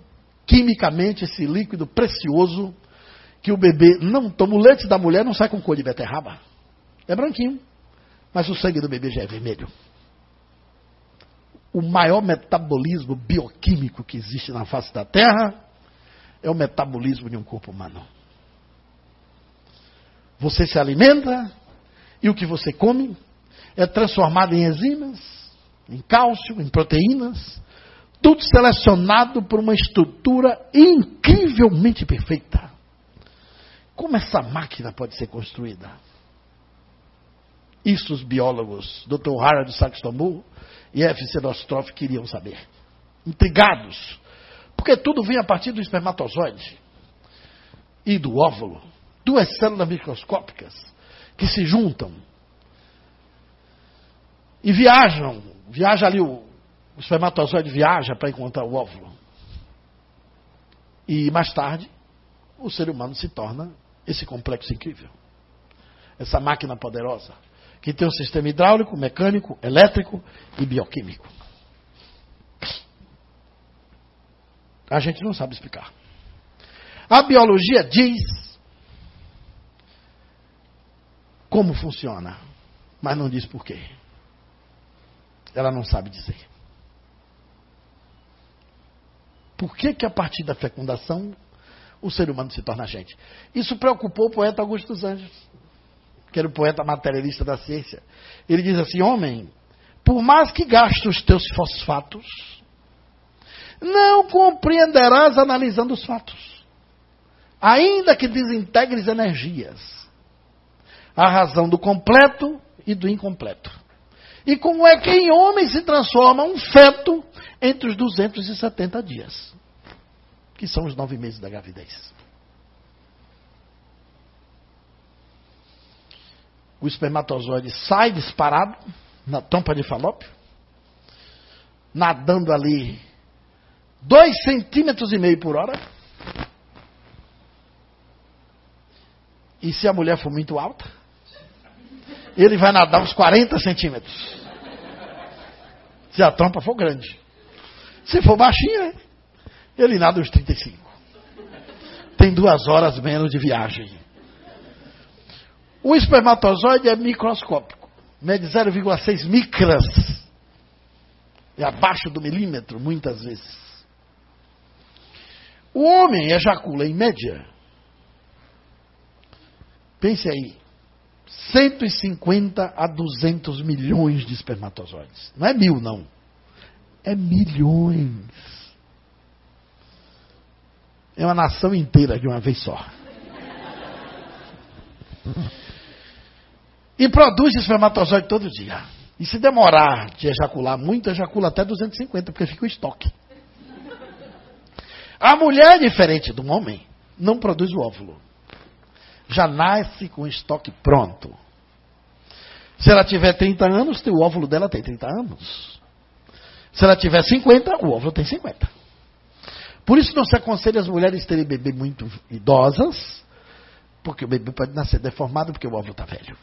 quimicamente esse líquido precioso que o bebê não toma o leite da mulher, não sai com cor de beterraba. É branquinho. Mas o sangue do bebê já é vermelho. O maior metabolismo bioquímico que existe na face da Terra é o metabolismo de um corpo humano. Você se alimenta e o que você come é transformado em enzimas, em cálcio, em proteínas, tudo selecionado por uma estrutura incrivelmente perfeita. Como essa máquina pode ser construída? Isso os biólogos, Dr. Harold Saxton e F.C. Nostroff queriam saber. Intrigados. Porque tudo vem a partir do espermatozoide e do óvulo. Duas células microscópicas que se juntam e viajam. Viaja ali, o, o espermatozoide viaja para encontrar o óvulo. E mais tarde, o ser humano se torna esse complexo incrível. Essa máquina poderosa, que tem um sistema hidráulico, mecânico, elétrico e bioquímico. A gente não sabe explicar. A biologia diz como funciona, mas não diz por quê. Ela não sabe dizer. Por que, que a partir da fecundação o ser humano se torna gente? Isso preocupou o poeta Augusto dos Anjos, que era o poeta materialista da ciência. Ele diz assim: Homem, por mais que gaste os teus fosfatos, não compreenderás analisando os fatos. Ainda que desintegres energias, a razão do completo e do incompleto. E como é que em homem se transforma um feto entre os 270 dias, que são os nove meses da gravidez. O espermatozoide sai disparado na tampa de falópio, nadando ali dois centímetros e meio por hora. E se a mulher for muito alta, ele vai nadar uns 40 centímetros. Se a tampa for grande. Se for baixinha, ele nada uns 35. Tem duas horas menos de viagem. O espermatozoide é microscópico. Mede 0,6 micras. É abaixo do milímetro, muitas vezes. O homem ejacula, em média, pense aí, 150 a 200 milhões de espermatozoides. Não é mil, não. É milhões. É uma nação inteira de uma vez só. E produz espermatozoide todo dia. E se demorar de ejacular muito, ejacula até 250, porque fica o estoque. A mulher, diferente do homem, não produz o óvulo já nasce com o estoque pronto. Se ela tiver 30 anos, o óvulo dela tem 30 anos. Se ela tiver 50, o óvulo tem 50. Por isso não se aconselha as mulheres terem bebê muito idosas, porque o bebê pode nascer deformado porque o óvulo está velho.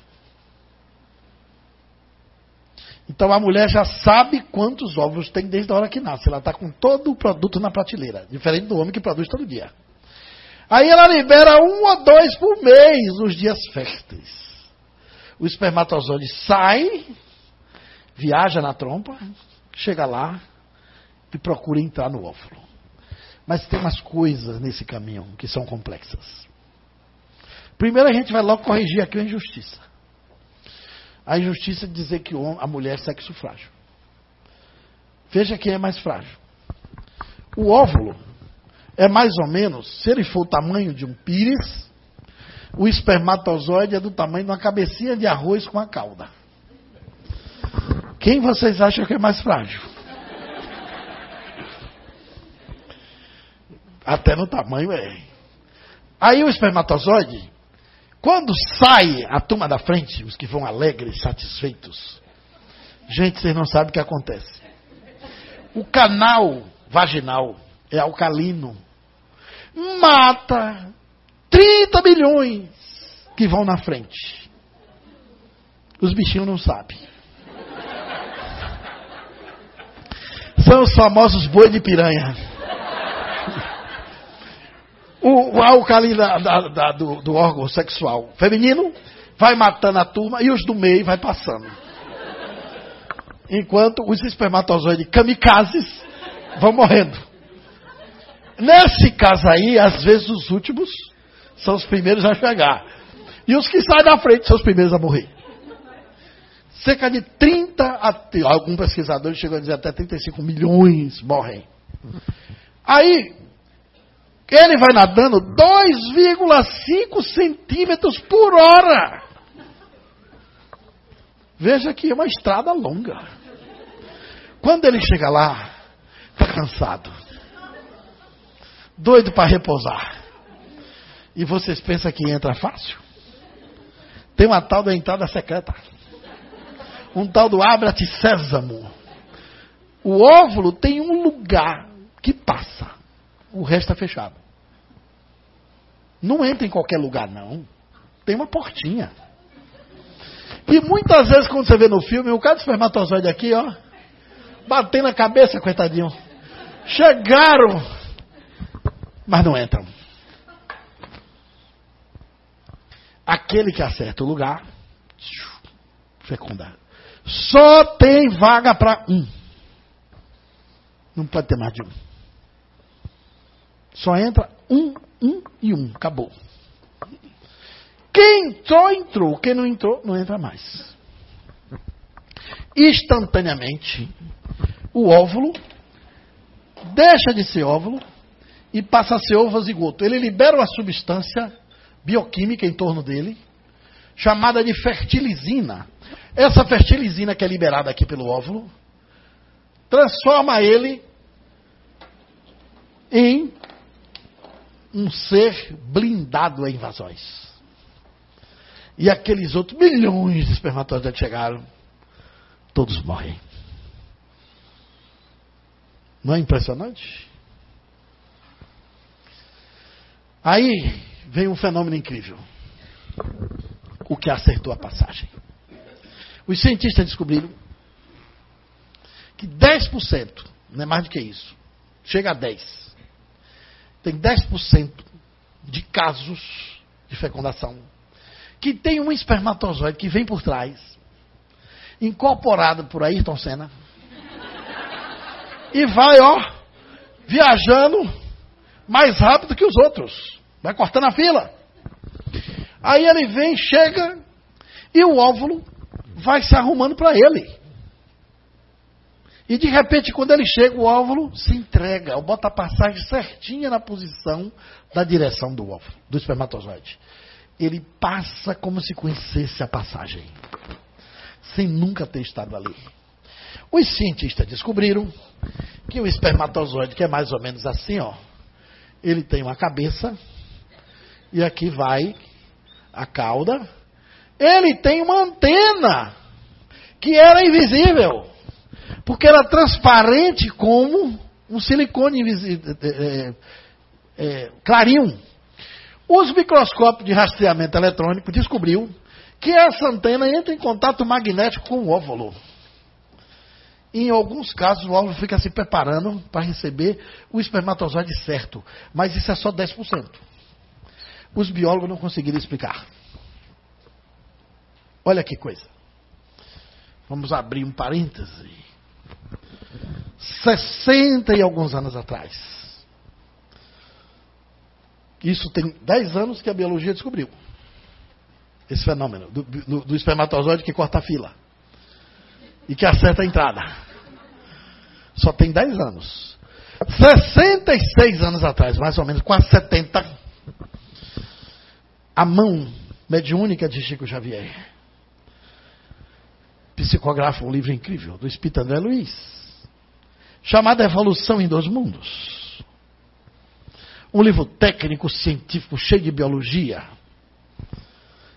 Então a mulher já sabe quantos óvulos tem desde a hora que nasce. Ela está com todo o produto na prateleira, diferente do homem que produz todo dia. Aí ela libera um ou dois por mês nos dias férteis. O espermatozoide sai, viaja na trompa, chega lá e procura entrar no óvulo. Mas tem umas coisas nesse caminho que são complexas. Primeiro a gente vai logo corrigir aqui a injustiça. A injustiça de dizer que a mulher é sexo frágil. Veja quem é mais frágil. O óvulo é mais ou menos, se ele for o tamanho de um pires, o espermatozoide é do tamanho de uma cabecinha de arroz com a cauda. Quem vocês acham que é mais frágil? Até no tamanho é. Aí o espermatozoide, quando sai a turma da frente, os que vão alegres, satisfeitos, gente, vocês não sabem o que acontece. O canal vaginal é alcalino. Mata 30 milhões que vão na frente. Os bichinhos não sabem. São os famosos boi de piranha. O, o da, da, da, do, do órgão sexual feminino vai matando a turma e os do meio vai passando. Enquanto os espermatozoides kamikazes vão morrendo. Nesse caso aí, às vezes os últimos são os primeiros a chegar. E os que saem da frente são os primeiros a morrer. Cerca de 30, a, algum pesquisador chegou a dizer até 35 milhões morrem. Aí, ele vai nadando 2,5 centímetros por hora. Veja que é uma estrada longa. Quando ele chega lá, está cansado doido para repousar. E vocês pensam que entra fácil? Tem uma tal da entrada secreta. Um tal do abra-te sésamo. O óvulo tem um lugar que passa. O resto está fechado. Não entra em qualquer lugar, não. Tem uma portinha. E muitas vezes, quando você vê no filme, o cara do espermatozoide aqui, ó, batendo a cabeça, coitadinho. Chegaram mas não entram. Aquele que acerta o lugar, fecundar. Só tem vaga para um. Não pode ter mais de um. Só entra um, um e um. Acabou. Quem entrou, entrou. Quem não entrou, não entra mais. Instantaneamente, o óvulo deixa de ser óvulo e passa a ser ovo zigoto. Ele libera uma substância bioquímica em torno dele, chamada de fertilizina. Essa fertilizina que é liberada aqui pelo óvulo, transforma ele em um ser blindado a invasões. E aqueles outros milhões de espermatozoides chegaram, todos morrem. Não é impressionante? Aí vem um fenômeno incrível. O que acertou a passagem. Os cientistas descobriram que 10%, não é mais do que isso, chega a 10%, tem 10% de casos de fecundação que tem um espermatozoide que vem por trás, incorporado por Ayrton Senna, e vai, ó, viajando mais rápido que os outros. Vai cortando a fila. Aí ele vem, chega, e o óvulo vai se arrumando para ele. E de repente, quando ele chega, o óvulo se entrega, bota a passagem certinha na posição da direção do óvulo, do espermatozoide. Ele passa como se conhecesse a passagem, sem nunca ter estado ali. Os cientistas descobriram que o espermatozoide, que é mais ou menos assim, ó, ele tem uma cabeça, e aqui vai a cauda, ele tem uma antena, que era invisível, porque era transparente como um silicone é, é, clarinho. Os microscópios de rastreamento eletrônico descobriu que essa antena entra em contato magnético com o óvulo. Em alguns casos, o óvulo fica se preparando para receber o espermatozoide certo. Mas isso é só 10%. Os biólogos não conseguiram explicar. Olha que coisa. Vamos abrir um parêntese. 60 e alguns anos atrás. Isso tem 10 anos que a biologia descobriu. Esse fenômeno do, do, do espermatozoide que corta a fila. E que acerta a entrada. Só tem 10 anos. 66 anos atrás, mais ou menos, quase 70, a mão mediúnica de Chico Xavier psicografa um livro incrível do Espírito André Luiz, chamado Evolução em Dois Mundos. Um livro técnico, científico, cheio de biologia,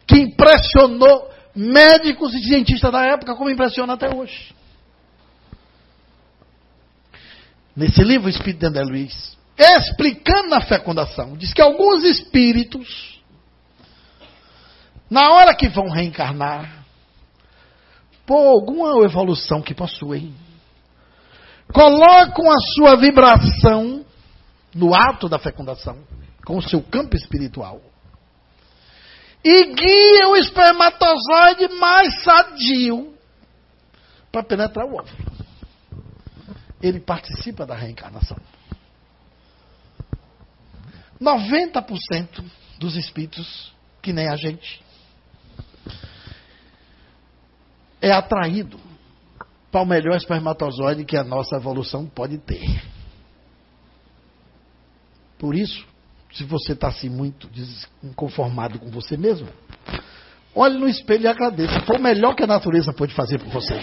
que impressionou médicos e cientistas da época, como impressiona até hoje. Nesse livro, Espírito de André Luiz, explicando a fecundação, diz que alguns espíritos, na hora que vão reencarnar, por alguma evolução que possuem, colocam a sua vibração no ato da fecundação, com o seu campo espiritual. E guia o espermatozoide mais sadio para penetrar o óvulo. Ele participa da reencarnação. 90% dos espíritos, que nem a gente, é atraído para o melhor espermatozoide que a nossa evolução pode ter. Por isso, se você está assim muito inconformado com você mesmo, olhe no espelho e agradeça. Foi o melhor que a natureza pode fazer por você.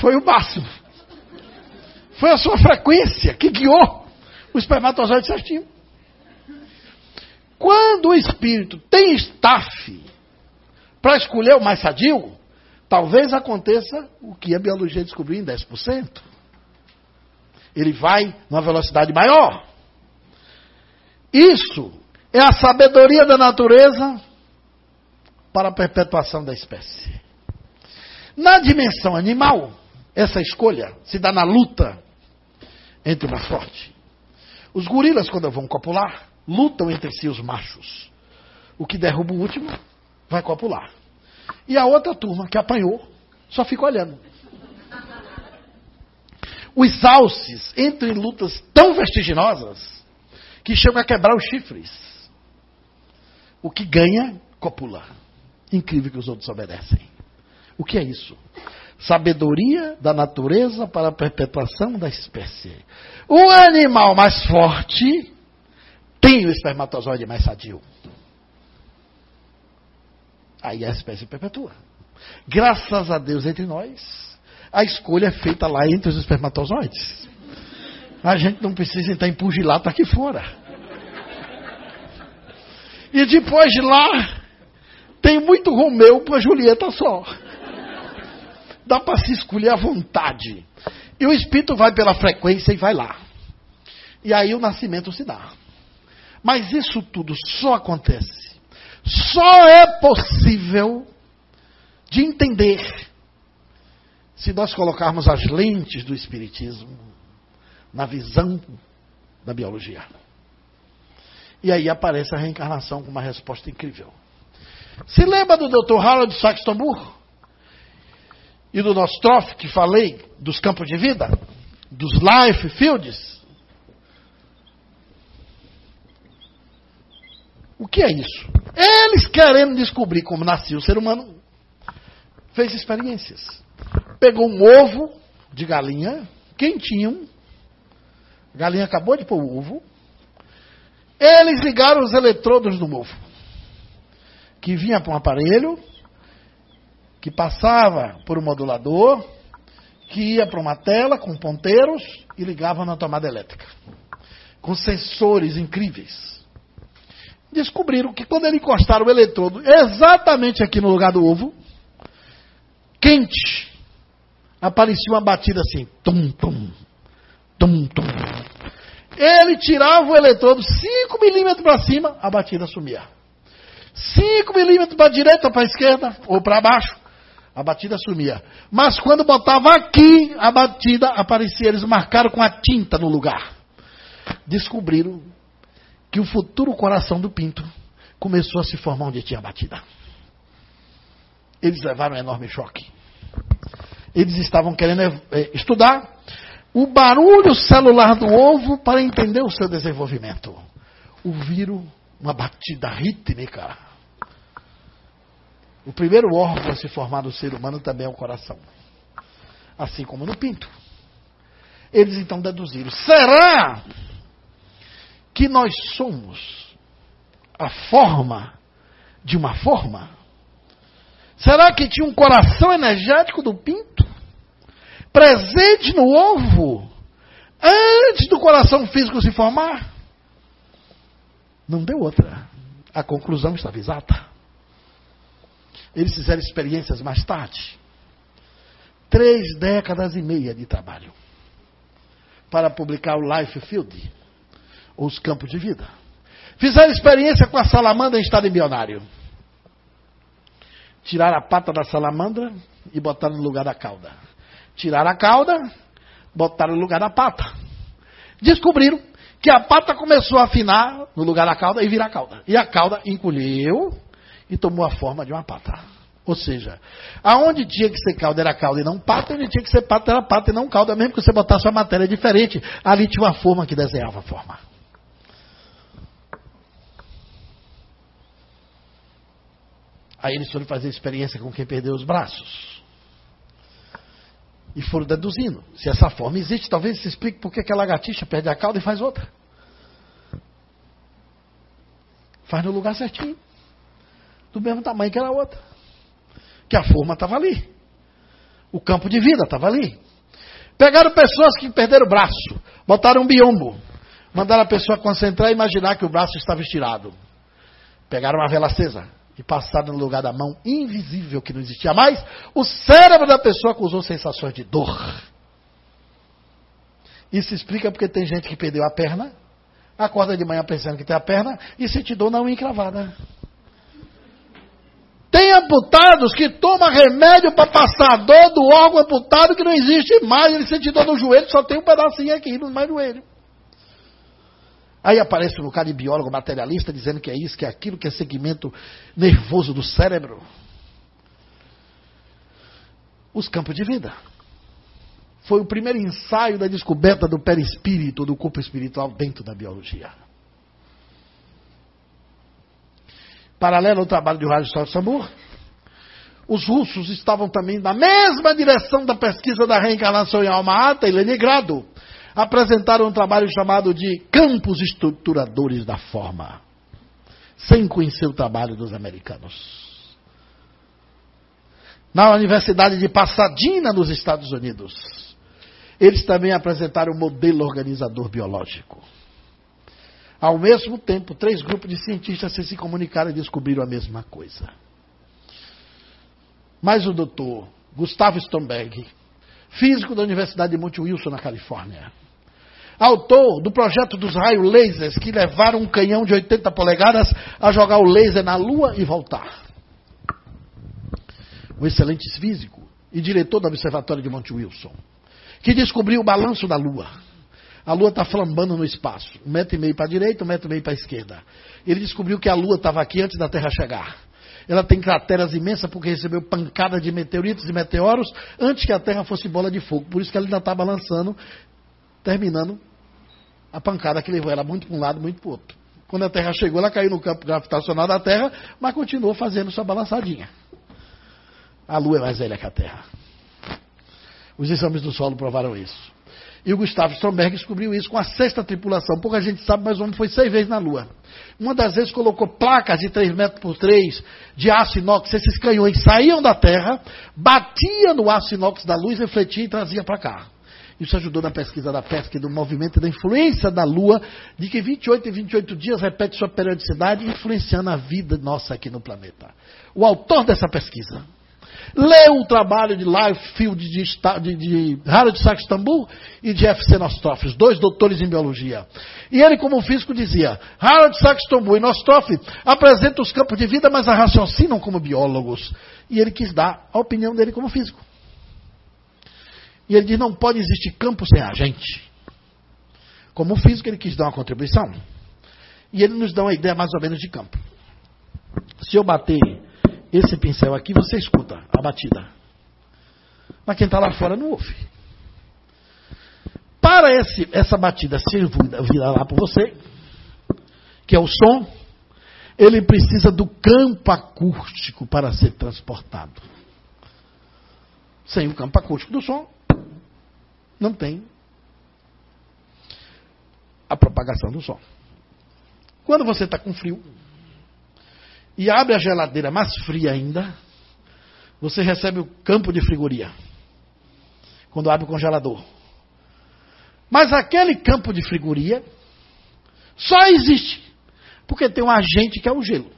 Foi o máximo. Foi a sua frequência que guiou o espermatozoide certinho. Quando o espírito tem staff para escolher o mais sadio, talvez aconteça o que a biologia descobriu em 10%. Ele vai numa velocidade maior. Isso é a sabedoria da natureza para a perpetuação da espécie. Na dimensão animal, essa escolha se dá na luta entre o mais forte. Os gorilas, quando vão copular, lutam entre si os machos. O que derruba o último vai copular. E a outra turma que apanhou só fica olhando. Os alces entram em lutas tão vertiginosas que chegam a quebrar os chifres. O que ganha, copula. Incrível que os outros obedecem. O que é isso? Sabedoria da natureza para a perpetuação da espécie. O animal mais forte tem o espermatozoide mais sadio. Aí a espécie perpetua. Graças a Deus entre nós, a escolha é feita lá entre os espermatozoides. A gente não precisa entrar em pugilato aqui fora. E depois de lá, tem muito Romeu para Julieta só. Dá para se escolher à vontade. E o espírito vai pela frequência e vai lá. E aí o nascimento se dá. Mas isso tudo só acontece só é possível de entender se nós colocarmos as lentes do Espiritismo na visão da biologia. E aí aparece a reencarnação com uma resposta incrível. Se lembra do Dr. Harold Saxton Moore? E do Nostroff, que falei dos campos de vida? Dos life fields? O que é isso? Eles querendo descobrir como nascia o ser humano, fez experiências. Pegou um ovo de galinha, quentinho, a galinha acabou de pôr o ovo, eles ligaram os eletrodos no ovo, que vinha para um aparelho, que passava por um modulador, que ia para uma tela com ponteiros e ligava na tomada elétrica, com sensores incríveis descobriram que quando ele encostaram o eletrodo exatamente aqui no lugar do ovo, quente, aparecia uma batida assim, tum, tum, tum, tum. Ele tirava o eletrodo 5 milímetros para cima, a batida sumia. 5 milímetros para a direita, para a esquerda ou para baixo, a batida sumia. Mas quando botava aqui, a batida aparecia. Eles marcaram com a tinta no lugar. Descobriram que o futuro coração do Pinto começou a se formar onde tinha batida. Eles levaram um enorme choque. Eles estavam querendo é, estudar o barulho celular do ovo para entender o seu desenvolvimento. Ouviram uma batida rítmica. O primeiro órgão a se formar no ser humano também é o coração. Assim como no pinto. Eles então deduziram: será que nós somos a forma de uma forma? Será que tinha um coração energético do pinto? Presente no ovo? Antes do coração físico se formar? Não deu outra. A conclusão estava exata. Eles fizeram experiências mais tarde. Três décadas e meia de trabalho para publicar o Life Field os campos de vida. Fizeram experiência com a salamandra em estado embrionário. Tiraram a pata da salamandra e botaram no lugar da cauda. Tiraram a cauda, botaram no lugar da pata. Descobriram que a pata começou a afinar no lugar da cauda e virar cauda. E a cauda encolheu e tomou a forma de uma pata. Ou seja, aonde tinha que ser cauda era cauda e não pata, onde tinha que ser pata era pata e não cauda, mesmo que você botasse uma matéria diferente, ali tinha uma forma que desenhava a forma. Aí eles foram fazer experiência com quem perdeu os braços. E foram deduzindo. Se essa forma existe, talvez se explique por que aquela lagartixa perde a cauda e faz outra. Faz no lugar certinho. Do mesmo tamanho que era a outra. Que a forma estava ali. O campo de vida estava ali. Pegaram pessoas que perderam o braço. Botaram um biombo. Mandaram a pessoa concentrar e imaginar que o braço estava estirado. Pegaram uma vela acesa e passaram no lugar da mão invisível que não existia mais, o cérebro da pessoa causou sensações de dor. Isso explica porque tem gente que perdeu a perna, acorda de manhã pensando que tem a perna e sente dor na unha encravada. Tem Tem amputados que tomam remédio para passar a dor do órgão amputado que não existe mais. Ele sente dor no joelho, só tem um pedacinho aqui no mais joelho. Aí aparece um cara de biólogo materialista dizendo que é isso, que é aquilo, que é segmento nervoso do cérebro. Os campos de vida. Foi o primeiro ensaio da descoberta do perispírito, do corpo espiritual dentro da biologia. Paralelo ao trabalho de Raj Samur, os russos estavam também na mesma direção da pesquisa da reencarnação em Alma-Ata e Leningrado. Apresentaram um trabalho chamado de Campos Estruturadores da Forma, sem conhecer o trabalho dos americanos. Na Universidade de Pasadena, nos Estados Unidos, eles também apresentaram o um modelo organizador biológico. Ao mesmo tempo, três grupos de cientistas se, comunicaram e descobriram a mesma coisa. Mas o doutor Gustavo Stomberg, físico da Universidade de Monte Wilson, na Califórnia, autor do projeto dos raios lasers que levaram um canhão de 80 polegadas a jogar o laser na Lua e voltar. Um excelente físico e diretor do Observatório de Monte Wilson que descobriu o balanço da Lua. A Lua está flambando no espaço, um metro e meio para a direita, um metro e meio para a esquerda. Ele descobriu que a Lua estava aqui antes da Terra chegar. Ela tem crateras imensas porque recebeu pancada de meteoritos e meteoros antes que a Terra fosse bola de fogo. Por isso que ela ainda está balançando, terminando a pancada que levou ela muito para um lado, muito para o outro. Quando a Terra chegou, ela caiu no campo gravitacional da Terra, mas continuou fazendo sua balançadinha. A Lua é mais velha que a Terra. Os exames do solo provaram isso. E o Gustavo Stromberg descobriu isso com a sexta tripulação. Pouca gente sabe, mas o homem foi seis vezes na Lua. Uma das vezes colocou placas de 3 metros por 3 de aço inox. Esses canhões saíam da Terra, batiam no aço inox da luz, refletiam e traziam para cá. Isso ajudou na pesquisa da pesca e do movimento e da influência da Lua, de que 28 e 28 dias repete sua periodicidade, influenciando a vida nossa aqui no planeta. O autor dessa pesquisa, Leu o trabalho de Liefeld de, de, de Harold Sachs e de F.C. Nostroff, os dois doutores em biologia. E ele, como físico, dizia: Harold Sachs Tambul e Nostroff apresentam os campos de vida, mas a raciocinam como biólogos. E ele quis dar a opinião dele como físico. E ele diz: não pode existir campo sem agente. Como físico, ele quis dar uma contribuição. E ele nos dá uma ideia mais ou menos de campo. Se eu bater esse pincel aqui, você escuta a batida. Mas quem está lá fora não ouve. Para esse, essa batida ser virar lá para você, que é o som, ele precisa do campo acústico para ser transportado. Sem o campo acústico do som, não tem a propagação do som. Quando você está com frio, e abre a geladeira mais fria ainda, você recebe o campo de frigoria. Quando abre o congelador. Mas aquele campo de frigoria só existe porque tem um agente que é o gelo.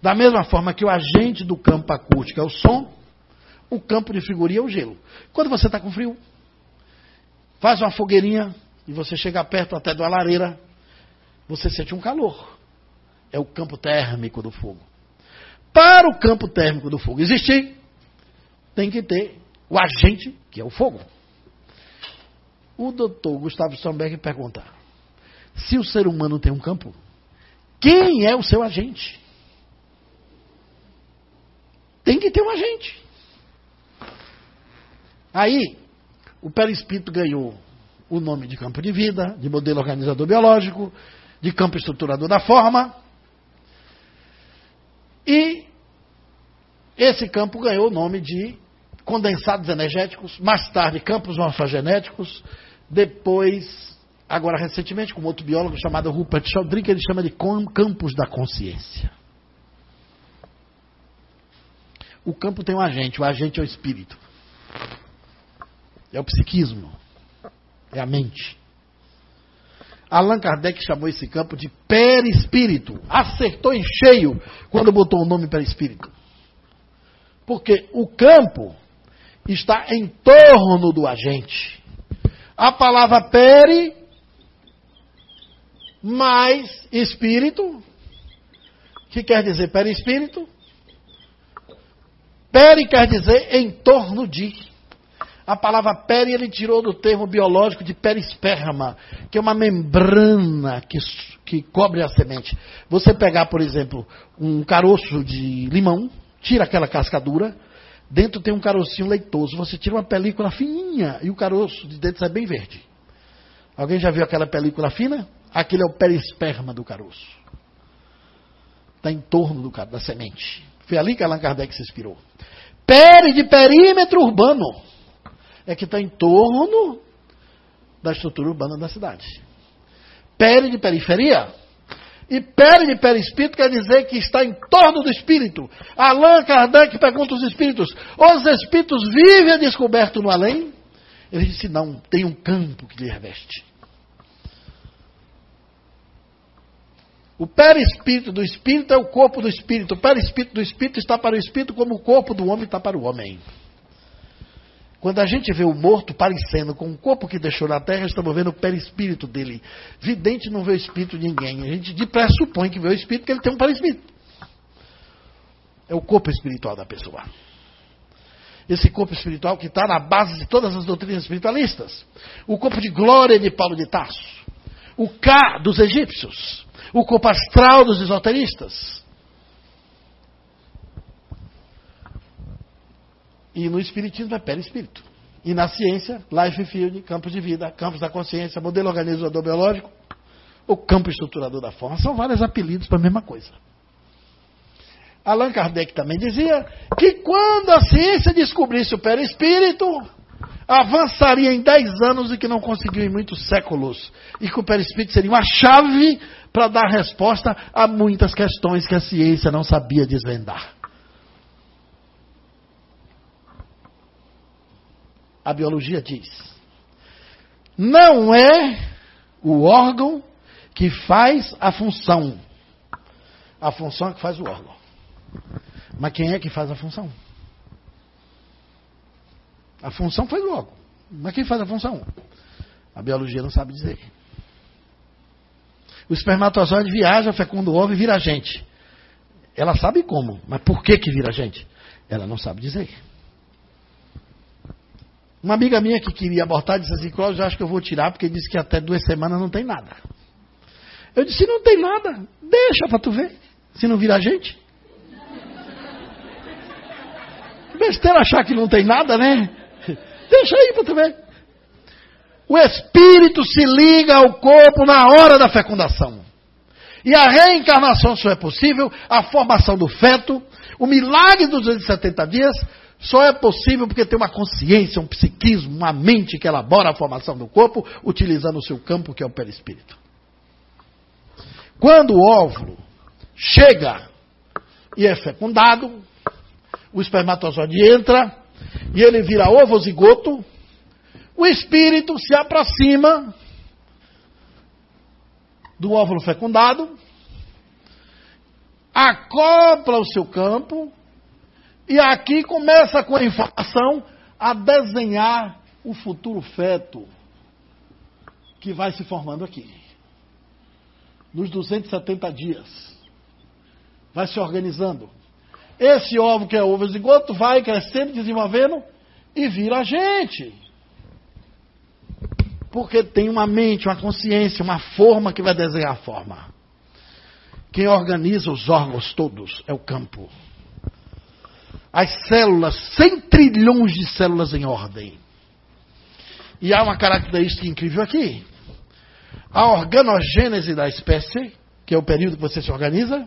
Da mesma forma que o agente do campo acústico é o som, o campo de frigoria é o gelo. Quando você está com frio, faz uma fogueirinha e você chega perto até uma lareira, você sente um calor é o campo térmico do fogo. Para o campo térmico do fogo existir, tem que ter o agente, que é o fogo. O doutor Gustavo Stamberg pergunta: se o ser humano tem um campo, quem é o seu agente? Tem que ter um agente. Aí, o perispírito ganhou o nome de campo de vida, de modelo organizador biológico, de campo estruturador da forma, e esse campo ganhou o nome de condensados energéticos, mais tarde campos morfogenéticos, depois, agora recentemente, com outro biólogo chamado Rupert Sheldrake, ele chama de campos da consciência. O campo tem um agente, o agente é o espírito. É o psiquismo. É a mente. Allan Kardec chamou esse campo de perispírito. Acertou em cheio quando botou o nome perispírito. Porque o campo está em torno do agente. A palavra peri mais espírito, que quer dizer perispírito, Peri quer dizer em torno de. A palavra peri ele tirou do termo biológico de perisperma, que é uma membrana que, que cobre a semente. Você pegar, por exemplo, um caroço de limão, tira aquela cascadura, dentro tem um carocinho leitoso. Você tira uma película fininha e o caroço de dentro sai bem verde. Alguém já viu aquela película fina? Aquele é o perisperma do caroço. Está em torno do, da semente. Foi ali que Allan Kardec se inspirou. Peri de perímetro urbano. É que está em torno da estrutura urbana da cidade. Peri de periferia. E peri de perispírito quer dizer que está em torno do espírito. Allan Kardec pergunta os espíritos: os espíritos vivem descoberto no além? Ele disse: não, tem um campo que lhe reveste. O perispírito do espírito é o corpo do espírito. O perispírito do espírito está para o espírito como o corpo do homem está para o homem. Quando a gente vê o morto parecendo com o corpo que deixou na terra, estamos vendo o perispírito dele. Vidente não vê o espírito de ninguém. A gente de pressupõe que vê o espírito porque ele tem um perispírito. É o corpo espiritual da pessoa. Esse corpo espiritual que está na base de todas as doutrinas espiritualistas. O corpo de glória de Paulo de Tarso. O K dos egípcios o corpo astral dos esoteristas. E no Espiritismo é perispírito. E na ciência, life field, campos de vida, campos da consciência, modelo organizador biológico, o campo estruturador da forma. São vários apelidos para a mesma coisa. Allan Kardec também dizia que quando a ciência descobrisse o perispírito, avançaria em 10 anos e que não conseguiu em muitos séculos. E que o perispírito seria uma chave para dar resposta a muitas questões que a ciência não sabia desvendar. A biologia diz: não é o órgão que faz a função. A função é que faz o órgão. Mas quem é que faz a função? A função faz o órgão. Mas quem faz a função? A biologia não sabe dizer. O espermatozoide viaja, fecunda o ovo e vira gente. Ela sabe como, mas por que, que vira gente? Ela não sabe dizer. Uma amiga minha que queria abortar disse assim: Cláudio, acho que eu vou tirar, porque disse que até duas semanas não tem nada. Eu disse: não tem nada, deixa para tu ver, se não virar gente. Besteira achar que não tem nada, né? Deixa aí para tu ver. O espírito se liga ao corpo na hora da fecundação. E a reencarnação só é possível, a formação do feto, o milagre dos 270 dias só é possível porque tem uma consciência, um psiquismo, uma mente que elabora a formação do corpo, utilizando o seu campo que é o perispírito. Quando o óvulo chega e é fecundado, o espermatozoide entra e ele vira ovo zigoto, o espírito se aproxima do óvulo fecundado, acopla o seu campo, e aqui começa com a informação a desenhar o futuro feto que vai se formando aqui. Nos 270 dias. Vai se organizando. Esse ovo que é ovo zigoto vai crescendo, desenvolvendo e vira gente. Porque tem uma mente, uma consciência, uma forma que vai desenhar a forma. Quem organiza os órgãos todos é o campo. As células, 100 trilhões de células em ordem. E há uma característica incrível aqui. A organogênese da espécie, que é o período que você se organiza,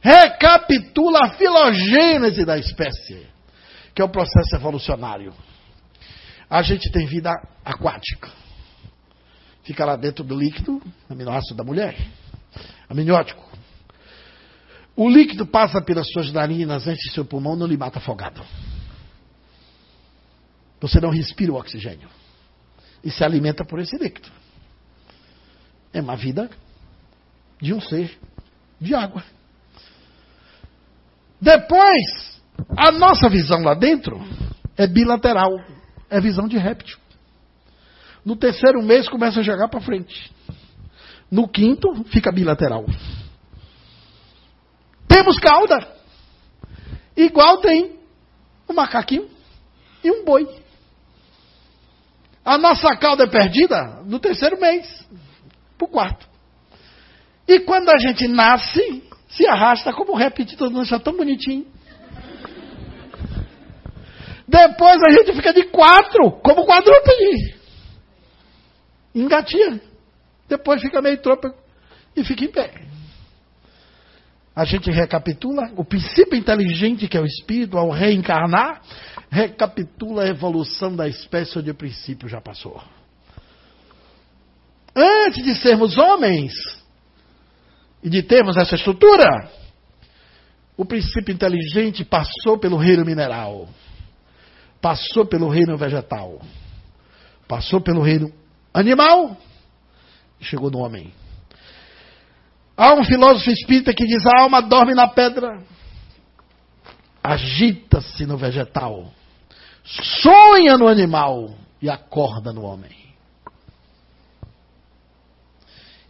recapitula a filogênese da espécie, que é o processo evolucionário. A gente tem vida aquática fica lá dentro do líquido, aminoácido da mulher, amniótico. O líquido passa pelas suas narinas, enche seu pulmão, não lhe mata afogado. Você não respira o oxigênio. E se alimenta por esse líquido. É uma vida de um ser de água. Depois, a nossa visão lá dentro é bilateral. É visão de réptil. No terceiro mês começa a jogar para frente. No quinto fica bilateral. Temos cauda. Igual tem um macaquinho e um boi. A nossa cauda é perdida no terceiro mês, para o quarto. E quando a gente nasce, se arrasta como repetido, não está tão bonitinho. Depois a gente fica de quatro, como quadrúpede. Engatia. Depois fica meio trôpego e fica em pé. A gente recapitula o princípio inteligente que é o espírito ao reencarnar, recapitula a evolução da espécie onde o princípio já passou. Antes de sermos homens e de termos essa estrutura, o princípio inteligente passou pelo reino mineral, passou pelo reino vegetal, passou pelo reino animal e chegou no homem. Há um filósofo espírita que diz: a alma dorme na pedra, agita-se no vegetal, sonha no animal e acorda no homem.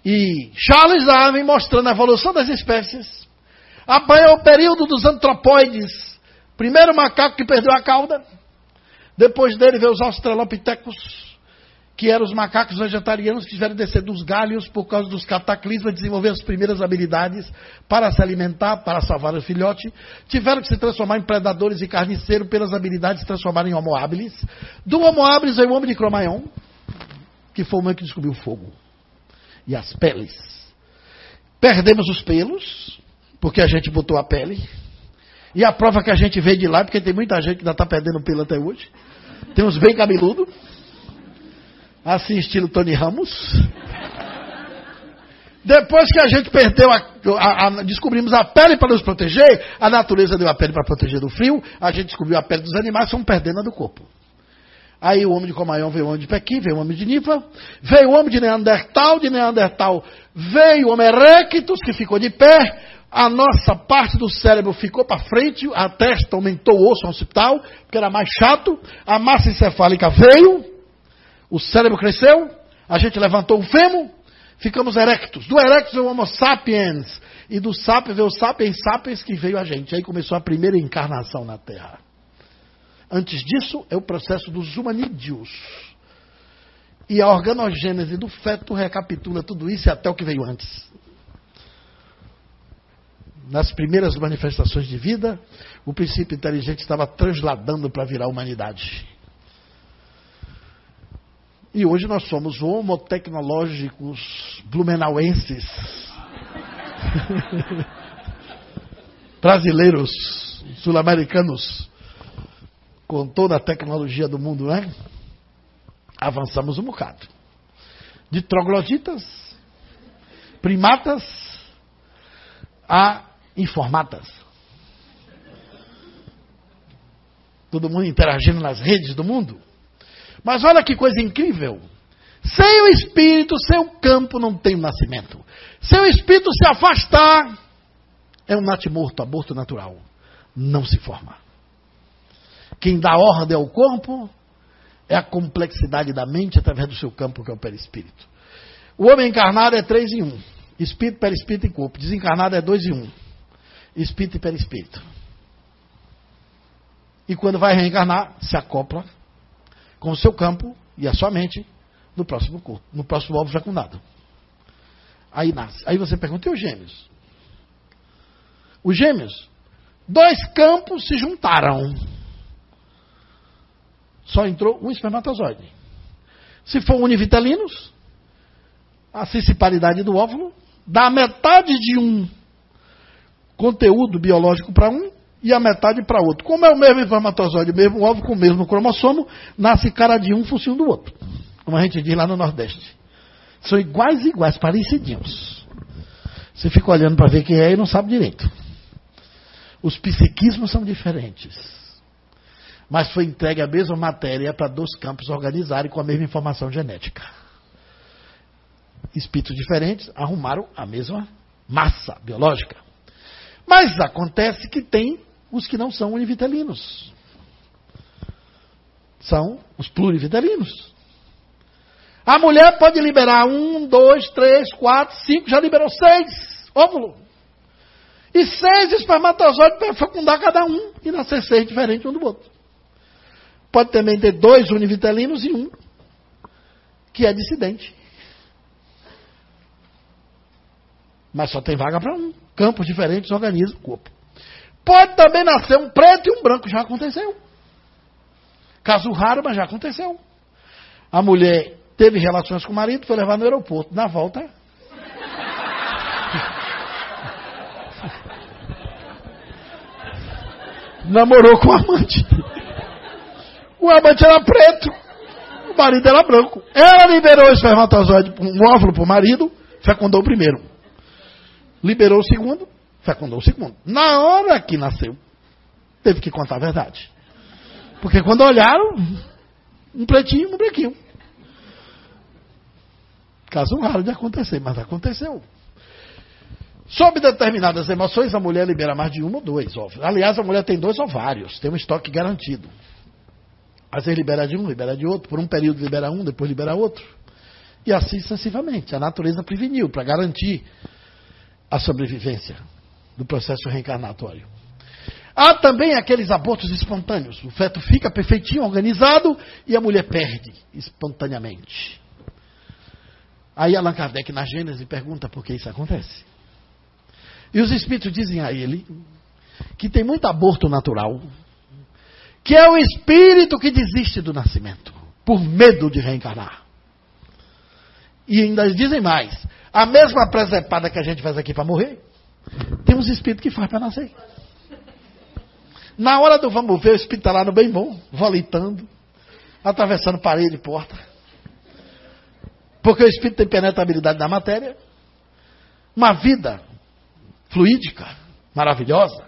E Charles Darwin, mostrando a evolução das espécies, apanhou o período dos antropóides. Primeiro macaco que perdeu a cauda, depois dele veio os australopitecos, que eram os macacos vegetarianos que tiveram descer dos galhos por causa dos cataclismas, desenvolver as primeiras habilidades para se alimentar, para salvar o filhote, tiveram que se transformar em predadores e carniceiros pelas habilidades de se transformar em homo habilis. Do homo habilis veio o homem de Cro-Magnon, que foi o homem que descobriu o fogo e as peles. Perdemos os pelos, porque a gente botou a pele. E a prova que a gente veio de lá, porque tem muita gente que ainda está perdendo pelo até hoje. Tem uns bem cabeludo. Assim, estilo Tony Ramos. Depois que a gente perdeu, a, a, a, descobrimos a pele para nos proteger, a natureza deu a pele para proteger do frio, a gente descobriu a pele dos animais, fomos perdendo a do corpo. Aí o homem de Comaião veio o homem de Pequim, veio o homem de Nifa, veio o homem de Neandertal, de Neandertal veio o homem erectus, que ficou de pé, a nossa parte do cérebro ficou para frente, a testa aumentou o osso hospital, porque era mais chato, a massa encefálica veio, o cérebro cresceu, a gente levantou o fêmur, ficamos erectos. Do erectus veio o Homo sapiens, e do sapiens veio o sapiens sapiens que veio a gente. Aí começou a primeira encarnação na Terra. Antes disso, é o processo dos humanídeos. E a organogênese do feto recapitula tudo isso e até o que veio antes. Nas primeiras manifestações de vida, o princípio inteligente estava transladando para virar humanidade. E hoje nós somos homotecnológicos blumenauenses. [laughs] Brasileiros, sul-americanos, com toda a tecnologia do mundo, né? Avançamos um bocado. De trogloditas, primatas, a informatas. Todo mundo interagindo nas redes do mundo. Mas olha que coisa incrível. Sem o espírito, sem o campo, não tem nascimento. Sem o espírito se afastar, é um natimorto, aborto natural. Não se forma. Quem dá ordem ao corpo é a complexidade da mente através do seu campo, que é o perispírito. O homem encarnado é três em um: espírito, perispírito e corpo. Desencarnado é dois em um: espírito e perispírito. E quando vai reencarnar, se acopla com o seu campo e a sua mente no próximo corpo, no próximo ovo fecundado. Aí nasce. Aí você pergunta, e os gêmeos? Os gêmeos, dois campos se juntaram. Só entrou um espermatozoide. Se for univitelinos, a sensibilidade do óvulo dá metade de um conteúdo biológico para um e a metade para outro. Como é o mesmo espermatozoide, mesmo óvulo com o mesmo cromossomo, nasce cara de um, focinho do outro. Como a gente diz lá no Nordeste. São iguais, iguais, parecidinhos. Você fica olhando para ver quem é e não sabe direito. Os psiquismos são diferentes. Mas foi entregue a mesma matéria para dois campos organizarem com a mesma informação genética. Espíritos diferentes arrumaram a mesma massa biológica. Mas acontece que tem os que não são univitelinos. São os plurivitelinos. A mulher pode liberar um, dois, três, quatro, cinco, já liberou seis óvulos. E seis espermatozoides para fecundar cada um e nascer seis diferentes um do outro. Pode também ter dois univitelinos e um que é dissidente. Mas só tem vaga para um. Campos diferentes organizam o corpo. Pode também nascer um preto e um branco, já aconteceu. Caso raro, mas já aconteceu. A mulher teve relações com o marido, foi levar no aeroporto. Na volta. [laughs] Namorou com o amante. O amante era preto, o marido era branco. Ela liberou o espermatozoide, um óvulo para o marido, fecundou o primeiro. Liberou o segundo, fecundou o segundo. Na hora que nasceu, teve que contar a verdade. Porque quando olharam, um pretinho, um branquinho. Caso raro de acontecer, mas aconteceu. Sob determinadas emoções, a mulher libera mais de um ou dois óvulos. Aliás, a mulher tem dois ovários, tem um estoque garantido. Às vezes libera de um, libera de outro, por um período libera um, depois libera outro. E assim sucessivamente. A natureza preveniu para garantir a sobrevivência do processo reencarnatório. Há também aqueles abortos espontâneos. O feto fica perfeitinho, organizado, e a mulher perde espontaneamente. Aí Allan Kardec, na Gênesis, pergunta por que isso acontece. E os espíritos dizem a ele que tem muito aborto natural, que é o espírito que desiste do nascimento, por medo de reencarnar. E ainda dizem mais: a mesma presepada que a gente faz aqui para morrer, tem uns espíritos que faz para nascer. Na hora do vamos ver, o espírito está lá no bem bom, volitando, atravessando parede e porta. Porque o espírito tem penetrabilidade na matéria. Uma vida fluídica, maravilhosa,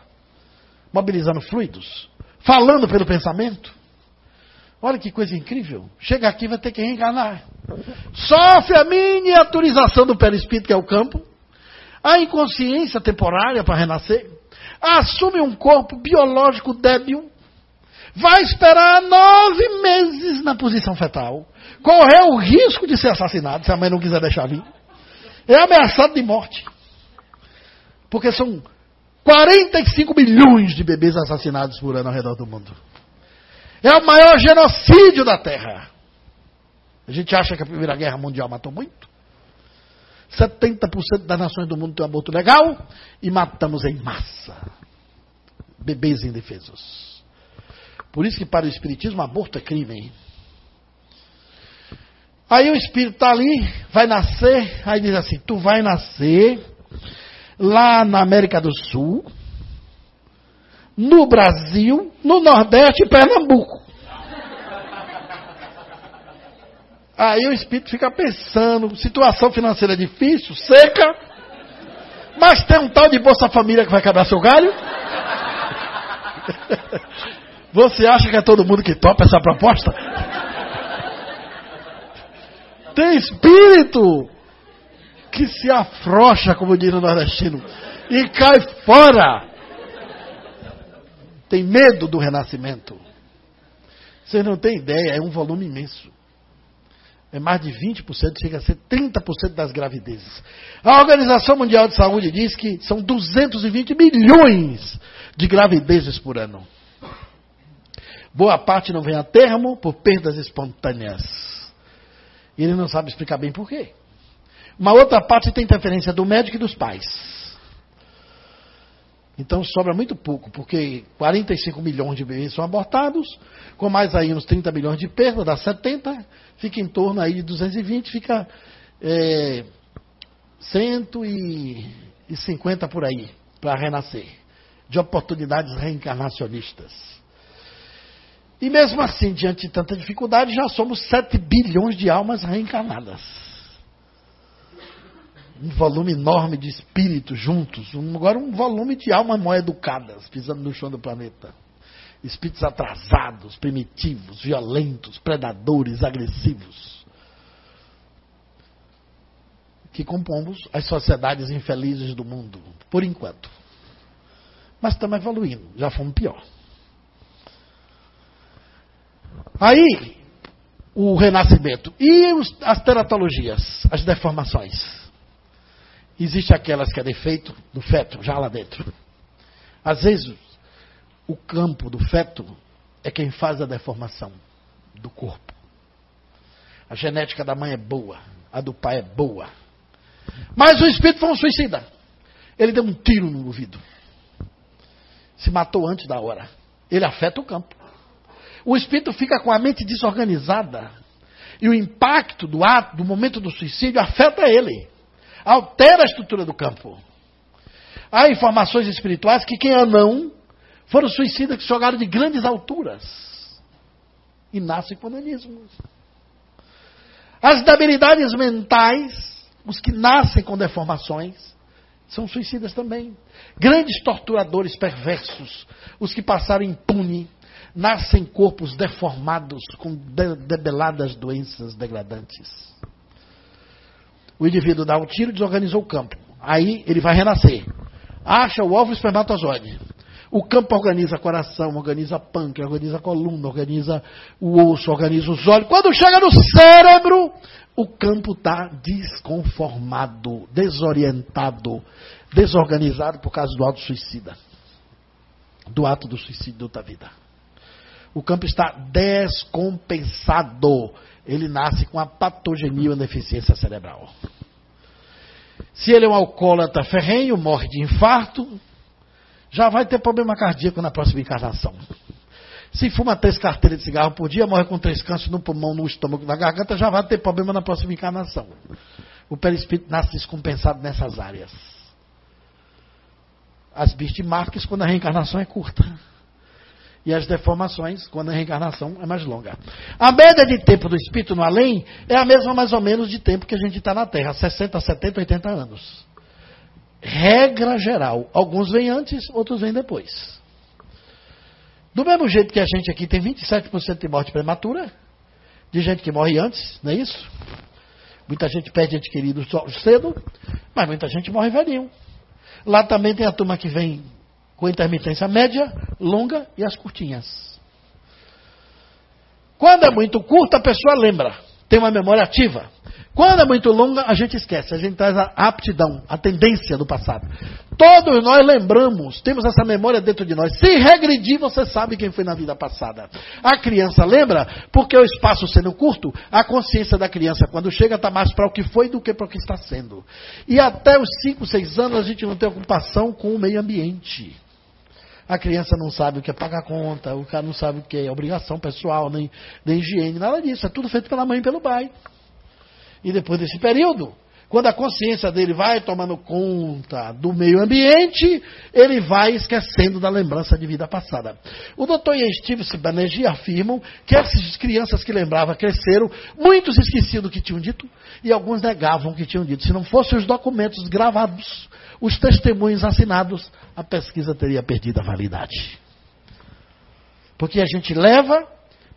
mobilizando fluidos, falando pelo pensamento. Olha que coisa incrível. Chega aqui vai ter que reencarnar. Sofre a miniaturização do perispírito, que é o campo. A inconsciência temporária para renascer. Assume um corpo biológico débil. Vai esperar nove meses na posição fetal. Correr o risco de ser assassinado, se a mãe não quiser deixar vir. É ameaçado de morte. Porque são 45 milhões de bebês assassinados por ano ao redor do mundo. É o maior genocídio da Terra. A gente acha que a Primeira Guerra Mundial matou muito. 70% das nações do mundo tem um aborto legal e matamos em massa bebês indefesos. Por isso que para o Espiritismo aborto é crime. Aí o Espírito está ali, vai nascer, aí diz assim, tu vai nascer lá na América do Sul, no Brasil, no Nordeste e Pernambuco. Aí o espírito fica pensando, situação financeira difícil, seca, mas tem um tal de Bolsa Família que vai quebrar seu galho? [laughs] Você acha que é todo mundo que topa essa proposta? [laughs] Tem espírito que se afrouxa, como diz no nordestino, e cai fora. Tem medo do renascimento. Vocês não têm ideia, é um volume imenso. É mais de 20%, chega a ser 30% das gravidezes. A Organização Mundial de Saúde diz que são 220 milhões de gravidezes por ano. Boa parte não vem a termo por perdas espontâneas. E ele não sabe explicar bem por quê. Uma outra parte tem interferência do médico e dos pais. Então sobra muito pouco, porque 45 milhões de bebês são abortados, com mais aí uns 30 milhões de perda, dá 70, fica em torno aí de 220, fica é, 150 por aí para renascer, de oportunidades reencarnacionistas. E mesmo assim, diante de tanta dificuldade, já somos 7 bilhões de almas reencarnadas um volume enorme de espíritos juntos, um, agora um volume de almas mal educadas pisando no chão do planeta. Espíritos atrasados, primitivos, violentos, predadores, agressivos. Que compomos as sociedades infelizes do mundo, por enquanto. Mas estamos evoluindo, já fomos pior. Aí, o renascimento. E os, as teratologias, as deformações. Existe aquelas que é defeito do feto, já lá dentro. Às vezes, o campo do feto é quem faz a deformação do corpo. A genética da mãe é boa, a do pai é boa. Mas o espírito foi um suicida. Ele deu um tiro no ouvido. Se matou antes da hora. Ele afeta o campo. O espírito fica com a mente desorganizada. E o impacto do ato, do momento do suicídio, afeta ele. Altera a estrutura do campo. Há informações espirituais que quem é não foram suicidas que jogaram de grandes alturas. E nascem com nanismos. As debilidades mentais, os que nascem com deformações, são suicidas também. Grandes torturadores perversos, os que passaram impune, nascem corpos deformados com de debeladas doenças degradantes. O indivíduo dá um tiro e desorganizou o campo. Aí ele vai renascer. Acha o ovo espermatozoide. O campo organiza coração, organiza pâncreas, organiza coluna, organiza o osso, organiza os olhos. Quando chega no cérebro, o campo está desconformado, desorientado, desorganizado por causa do ato suicida. Do ato do suicídio da vida. O campo está descompensado. Ele nasce com a patogenia ou deficiência cerebral. Se ele é um alcoólatra ferrenho, morre de infarto, já vai ter problema cardíaco na próxima encarnação. Se fuma três carteiras de cigarro por dia, morre com três cânceres no pulmão, no estômago, na garganta, já vai ter problema na próxima encarnação. O perispírito nasce descompensado nessas áreas. As bismarcas quando a reencarnação é curta. E as deformações quando a reencarnação é mais longa. A média de tempo do espírito no além é a mesma mais ou menos de tempo que a gente está na Terra, 60, 70, 80 anos regra geral. Alguns vêm antes, outros vêm depois. Do mesmo jeito que a gente aqui tem 27% de morte prematura, de gente que morre antes, não é isso? Muita gente perde ente querido cedo, mas muita gente morre velhinho. Lá também tem a turma que vem com intermitência média, longa e as curtinhas. Quando é muito curta, a pessoa lembra, tem uma memória ativa. Quando é muito longa, a gente esquece, a gente traz a aptidão, a tendência do passado. Todos nós lembramos, temos essa memória dentro de nós. Se regredir, você sabe quem foi na vida passada. A criança lembra, porque o espaço sendo curto, a consciência da criança, quando chega, está mais para o que foi do que para o que está sendo. E até os 5, 6 anos, a gente não tem ocupação com o meio ambiente. A criança não sabe o que é pagar conta, o cara não sabe o que é obrigação pessoal, nem, nem higiene, nada disso. É tudo feito pela mãe e pelo pai. E depois desse período, quando a consciência dele vai tomando conta do meio ambiente, ele vai esquecendo da lembrança de vida passada. O Dr. Ian Stevenson e Banerjee afirmam que essas crianças que lembravam cresceram, muitos esqueciam do que tinham dito e alguns negavam o que tinham dito. Se não fossem os documentos gravados, os testemunhos assinados, a pesquisa teria perdido a validade. Porque a gente leva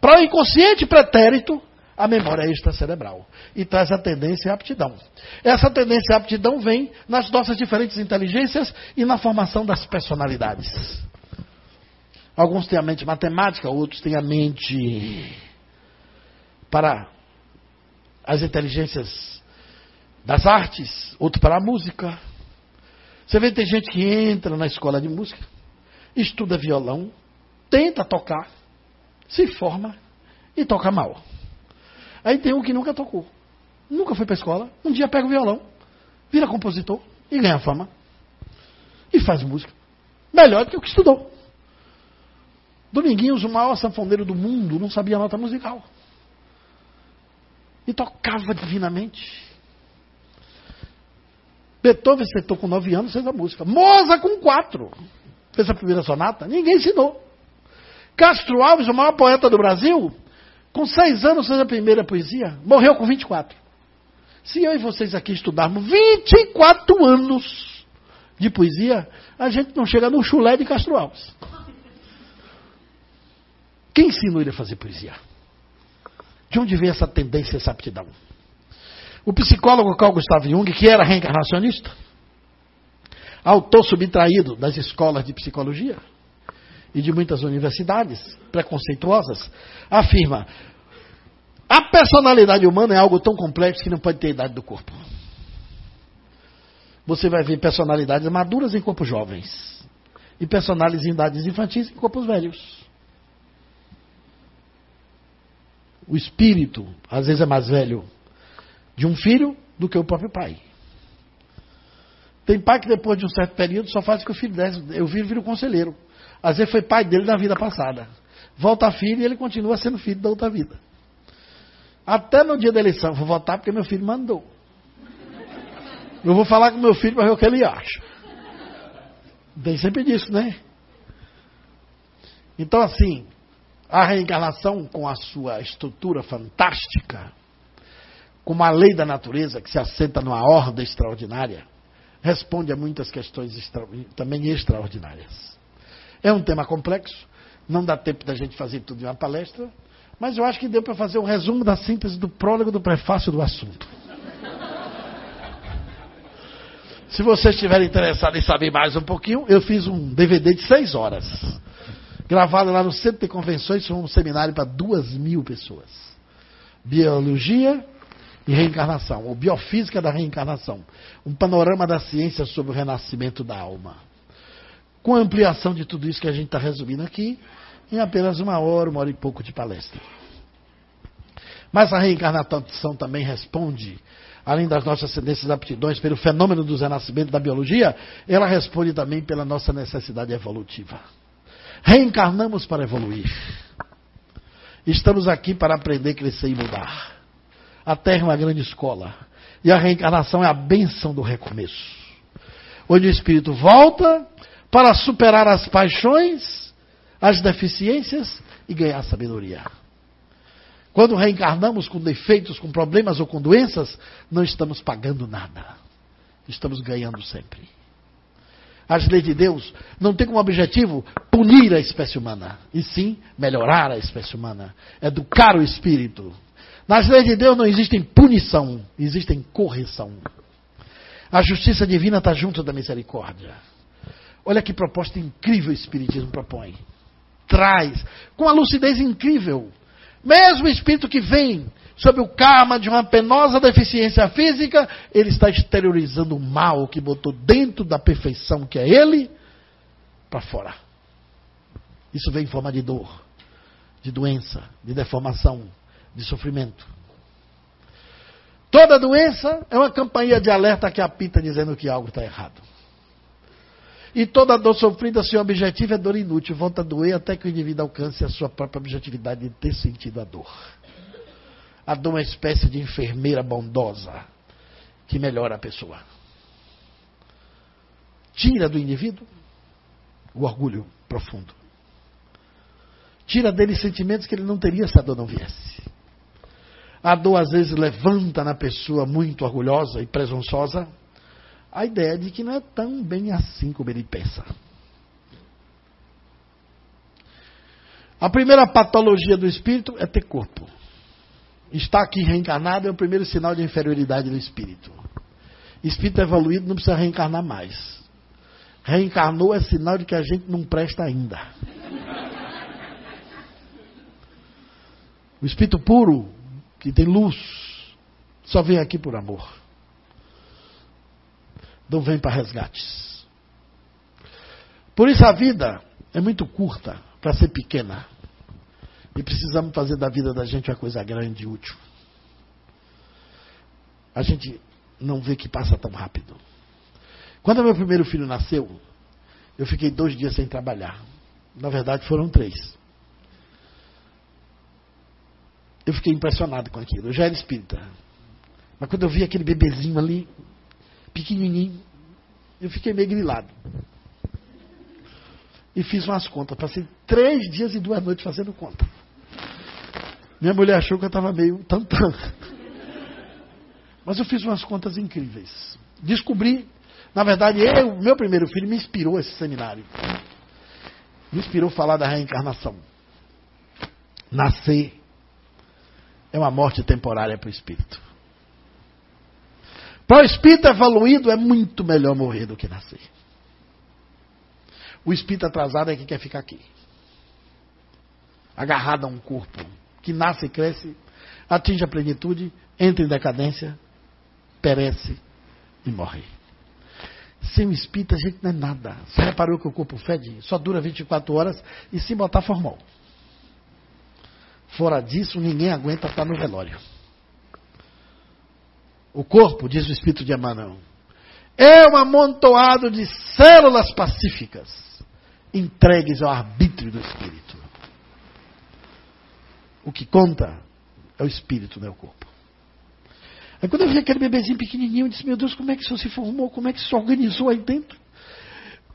para o inconsciente pretérito a memória extracerebral e traz a tendência a aptidão. Essa tendência a aptidão vem nas nossas diferentes inteligências e na formação das personalidades. Alguns têm a mente matemática, outros têm a mente para as inteligências das artes, outros para a música. Você vê tem gente que entra na escola de música, estuda violão, tenta tocar, se forma e toca mal. Aí tem um que nunca tocou. Nunca foi para escola. Um dia pega o violão, vira compositor e ganha fama. E faz música. Melhor do que o que estudou. Dominguinhos, o maior sanfoneiro do mundo, não sabia nota musical. E tocava divinamente. Beethoven sentou com nove anos, fez a música. Moza com quatro. Fez a primeira sonata. Ninguém ensinou. Castro Alves, o maior poeta do Brasil, com seis anos fez a primeira poesia, morreu com 24. Se eu e vocês aqui estudarmos 24 anos de poesia, a gente não chega no chulé de Castro Alves. Quem ensinou ele a fazer poesia? De onde vem essa tendência, essa aptidão? O psicólogo Carl Gustav Jung, que era reencarnacionista, autor subtraído das escolas de psicologia, e de muitas universidades preconceituosas, afirma: a personalidade humana é algo tão complexo que não pode ter idade do corpo. você vai ver personalidades maduras em corpos jovens e personalidades infantis em corpos velhos. O espírito, às vezes, é mais velho de um filho do que o próprio pai. Tem pai que depois de um certo período só faz que o filho desce. Eu viro, viro conselheiro. Vezes foi pai dele na vida passada. Volta filho e ele continua sendo filho da outra vida. Até no dia da eleição, vou votar porque meu filho mandou. Eu vou falar com meu filho para ver o que ele acha. Tem sempre disso, né? Então, assim, a reencarnação, com a sua estrutura fantástica, com uma lei da natureza que se assenta numa ordem extraordinária, responde a muitas questões extra, também extraordinárias. É um tema complexo, não dá tempo da gente fazer tudo em uma palestra, mas eu acho que deu para fazer um resumo da síntese do prólogo do prefácio do assunto. Se vocês estiverem interessados em saber mais um pouquinho, eu fiz um DVD de seis horas, gravado lá no Centro de Convenções, foi um seminário para duas mil pessoas. Biologia e reencarnação, ou biofísica da reencarnação. Um panorama da ciência sobre o renascimento da alma. Com a ampliação de tudo isso que a gente está resumindo aqui, em apenas uma hora, uma hora e pouco de palestra. Mas a reencarnação também responde, além das nossas tendências e aptidões, pelo fenômeno do renascimento da biologia, ela responde também pela nossa necessidade evolutiva. Reencarnamos para evoluir. Estamos aqui para aprender, crescer e mudar. A Terra é uma grande escola. E a reencarnação é a bênção do recomeço. Onde o espírito volta para superar as paixões, as deficiências e ganhar sabedoria. Quando reencarnamos com defeitos, com problemas ou com doenças, não estamos pagando nada. Estamos ganhando sempre. As leis de Deus não têm como objetivo punir a espécie humana, e sim melhorar a espécie humana, educar o espírito, nas leis de Deus não existem punição, existem correção. A justiça divina está junto da misericórdia. Olha que proposta incrível o Espiritismo propõe. Traz, com uma lucidez incrível. Mesmo o espírito que vem sob o karma de uma penosa deficiência física, ele está exteriorizando o mal que botou dentro da perfeição que é ele para fora. Isso vem em forma de dor, de doença, de deformação, de sofrimento. Toda doença é uma campanha de alerta que apita dizendo que algo está errado. E toda dor sofrida, seu objetivo é dor inútil, volta a doer até que o indivíduo alcance a sua própria objetividade de ter sentido a dor. A dor é uma espécie de enfermeira bondosa que melhora a pessoa. Tira do indivíduo o orgulho profundo. Tira dele sentimentos que ele não teria se a dor não viesse. A dor às vezes levanta na pessoa muito orgulhosa e presunçosa a ideia de que não é tão bem assim como ele pensa. A primeira patologia do espírito é ter corpo. Estar aqui reencarnado é o primeiro sinal de inferioridade do espírito. Espírito evoluído não precisa reencarnar mais. Reencarnou é sinal de que a gente não presta ainda. O espírito puro que tem luz, só vem aqui por amor. Não vem para resgates. Por isso a vida é muito curta para ser pequena. E precisamos fazer da vida da gente uma coisa grande e útil. A gente não vê que passa tão rápido. Quando meu primeiro filho nasceu, eu fiquei dois dias sem trabalhar. Na verdade, foram três. Eu fiquei impressionado com aquilo. Eu já era espírita. Mas quando eu vi aquele bebezinho ali, pequenininho, eu fiquei meio grilado. E fiz umas contas. Passei três dias e duas noites fazendo conta. Minha mulher achou que eu estava meio tantão. Mas eu fiz umas contas incríveis. Descobri, na verdade, eu, meu primeiro filho me inspirou esse seminário. Me inspirou falar da reencarnação. Nascer é uma morte temporária para o espírito. Para o espírito evoluído é muito melhor morrer do que nascer. O espírito atrasado é que quer ficar aqui. Agarrado a um corpo que nasce e cresce, atinge a plenitude, entra em decadência, perece e morre. sem o espírito a gente não é nada. Você reparou que o corpo fede? Só dura 24 horas e se botar formal. Fora disso, ninguém aguenta estar no velório. O corpo, diz o espírito de Emmanuel, é um amontoado de células pacíficas entregues ao arbítrio do espírito. O que conta é o espírito, não é o corpo. Aí quando eu vi aquele bebezinho pequenininho, eu disse, meu Deus, como é que isso se formou? Como é que isso se organizou aí dentro?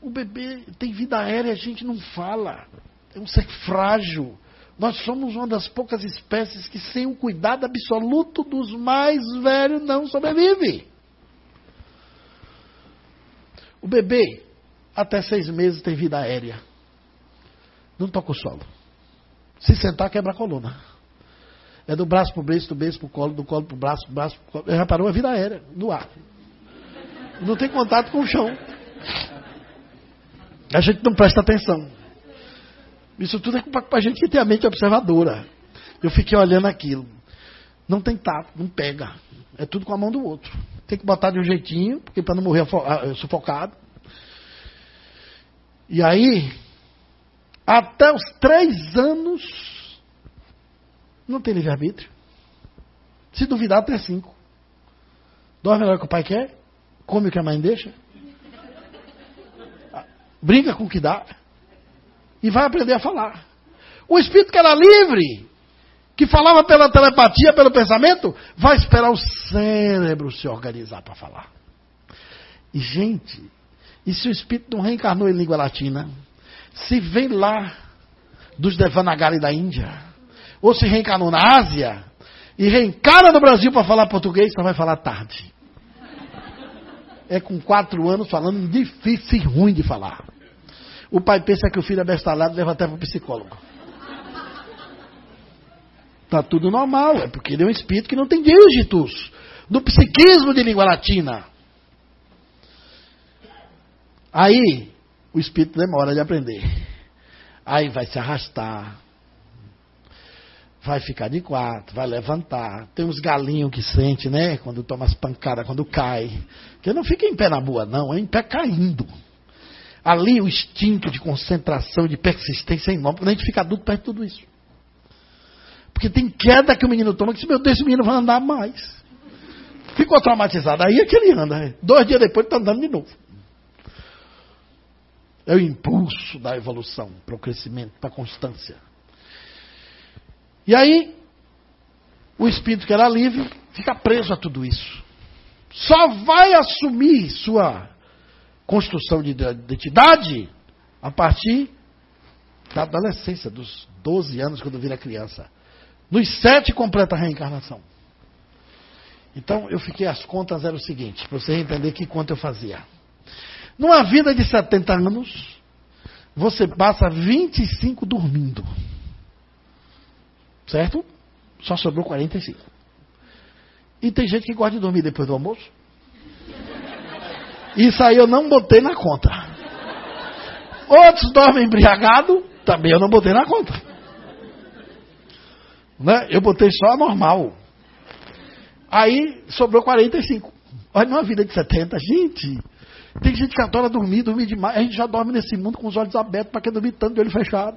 O bebê tem vida aérea, a gente não fala. É um ser frágil. Nós somos uma das poucas espécies que, sem o cuidado absoluto dos mais velhos, não sobrevive. O bebê, até seis meses, tem vida aérea. Não toca o solo. Se sentar, quebra a coluna. É do braço para o beijo, do beijo para o colo, do colo para o braço, do braço para o colo. Já parou a vida aérea, no ar. Não tem contato com o chão. A gente não presta atenção. Isso tudo é para a gente que tem a mente observadora. Eu fiquei olhando aquilo. Não tem tato, não pega. É tudo com a mão do outro. Tem que botar de um jeitinho, porque para não morrer ah, sufocado. E aí, até os três anos, não tem livre-arbítrio. Se duvidar, até cinco. Dorme melhor que o pai quer, come o que a mãe deixa, brinca com o que dá e vai aprender a falar. O espírito que era livre, que falava pela telepatia, pelo pensamento, vai esperar o cérebro se organizar para falar. E, gente, e se o espírito não reencarnou em língua latina? Se vem lá dos Devanagari da Índia, ou se reencarnou na Ásia, e reencarna no Brasil para falar português, só vai falar tarde. É com quatro anos falando difícil e ruim de falar. O pai pensa que o filho é bestalhado, leva até para o psicólogo. Está tudo normal, é porque ele é um espírito que não tem dígitos do psiquismo de língua latina. Aí, o espírito demora de aprender. Aí vai se arrastar, vai ficar de quatro, vai levantar. Tem uns galinhos que sente, né? Quando toma as pancadas, quando cai. Que não fica em pé na boa, não, é em pé caindo. Ali o instinto de concentração, de persistência é enorme. Quando a gente fica adulto, perde tudo isso. Porque tem queda que o menino toma, que meu Deus, esse menino vai andar mais. Ficou traumatizado. Aí é que ele anda. Né? Dois dias depois está andando de novo. É o impulso da evolução para o crescimento, para a constância. E aí, o espírito que era livre fica preso a tudo isso. Só vai assumir sua construção de identidade a partir da adolescência, dos 12 anos, quando vira criança. Nos sete completa a reencarnação. Então eu fiquei, as contas eram o seguinte, para você entender que conta eu fazia. Numa vida de 70 anos, você passa 25 dormindo. Certo? Só sobrou 45. E tem gente que gosta de dormir depois do almoço. Isso aí eu não botei na conta. Outros dormem embriagado, também eu não botei na conta. Né? Eu botei só a normal. Aí sobrou 45. Olha, numa vida de 70, gente. Tem gente que adora dormir, dormir demais. A gente já dorme nesse mundo com os olhos abertos, para que dormir tanto de olho fechado.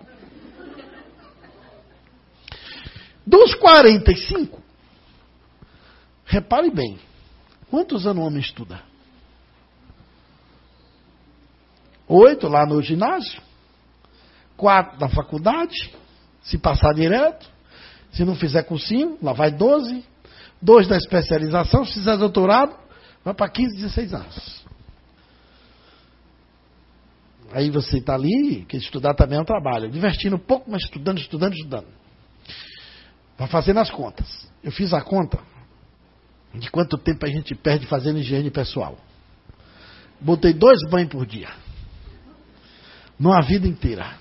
Dos 45, repare bem, quantos anos o homem estuda? Oito lá no ginásio, quatro na faculdade, se passar direto, se não fizer cursinho, lá vai 12, dois na especialização, se fizer doutorado, vai para 15, 16 anos. Aí você está ali, que estudar também é um trabalho, divertindo um pouco, mas estudando, estudando, estudando. Vai fazendo as contas. Eu fiz a conta de quanto tempo a gente perde fazendo higiene pessoal. Botei dois banhos por dia numa vida inteira.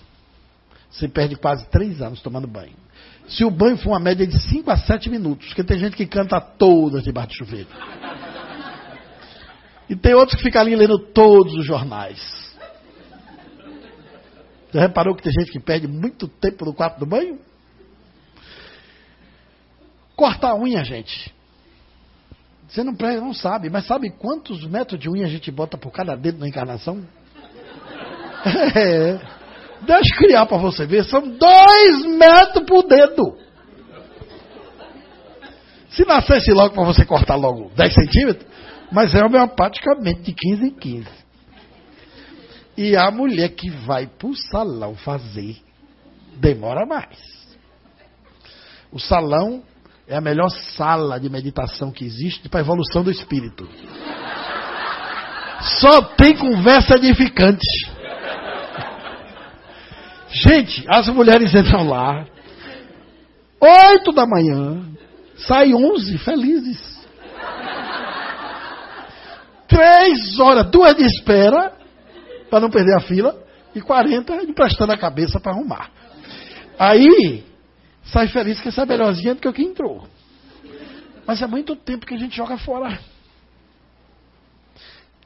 Você perde quase três anos tomando banho. Se o banho for uma média de 5 a 7 minutos, porque tem gente que canta todas debaixo de chuveiro. E tem outros que ficam ali lendo todos os jornais. Já reparou que tem gente que perde muito tempo no quarto do banho? Cortar a unha, gente. Você não, não sabe, mas sabe quantos metros de unha a gente bota por cada dedo na encarnação? [laughs] É. Deixa eu criar para você ver, são dois metros por dedo. Se nascesse logo para você cortar logo 10 centímetros, mas é homeopaticamente de 15 em 15. E a mulher que vai para o salão fazer, demora mais. O salão é a melhor sala de meditação que existe para a evolução do espírito. Só tem conversa edificante. Gente, as mulheres entram lá, oito da manhã, saem onze felizes. Três horas, duas de espera, para não perder a fila, e quarenta emprestando a cabeça para arrumar. Aí, sai feliz que essa é melhorzinha do que o que entrou. Mas é muito tempo que a gente joga fora.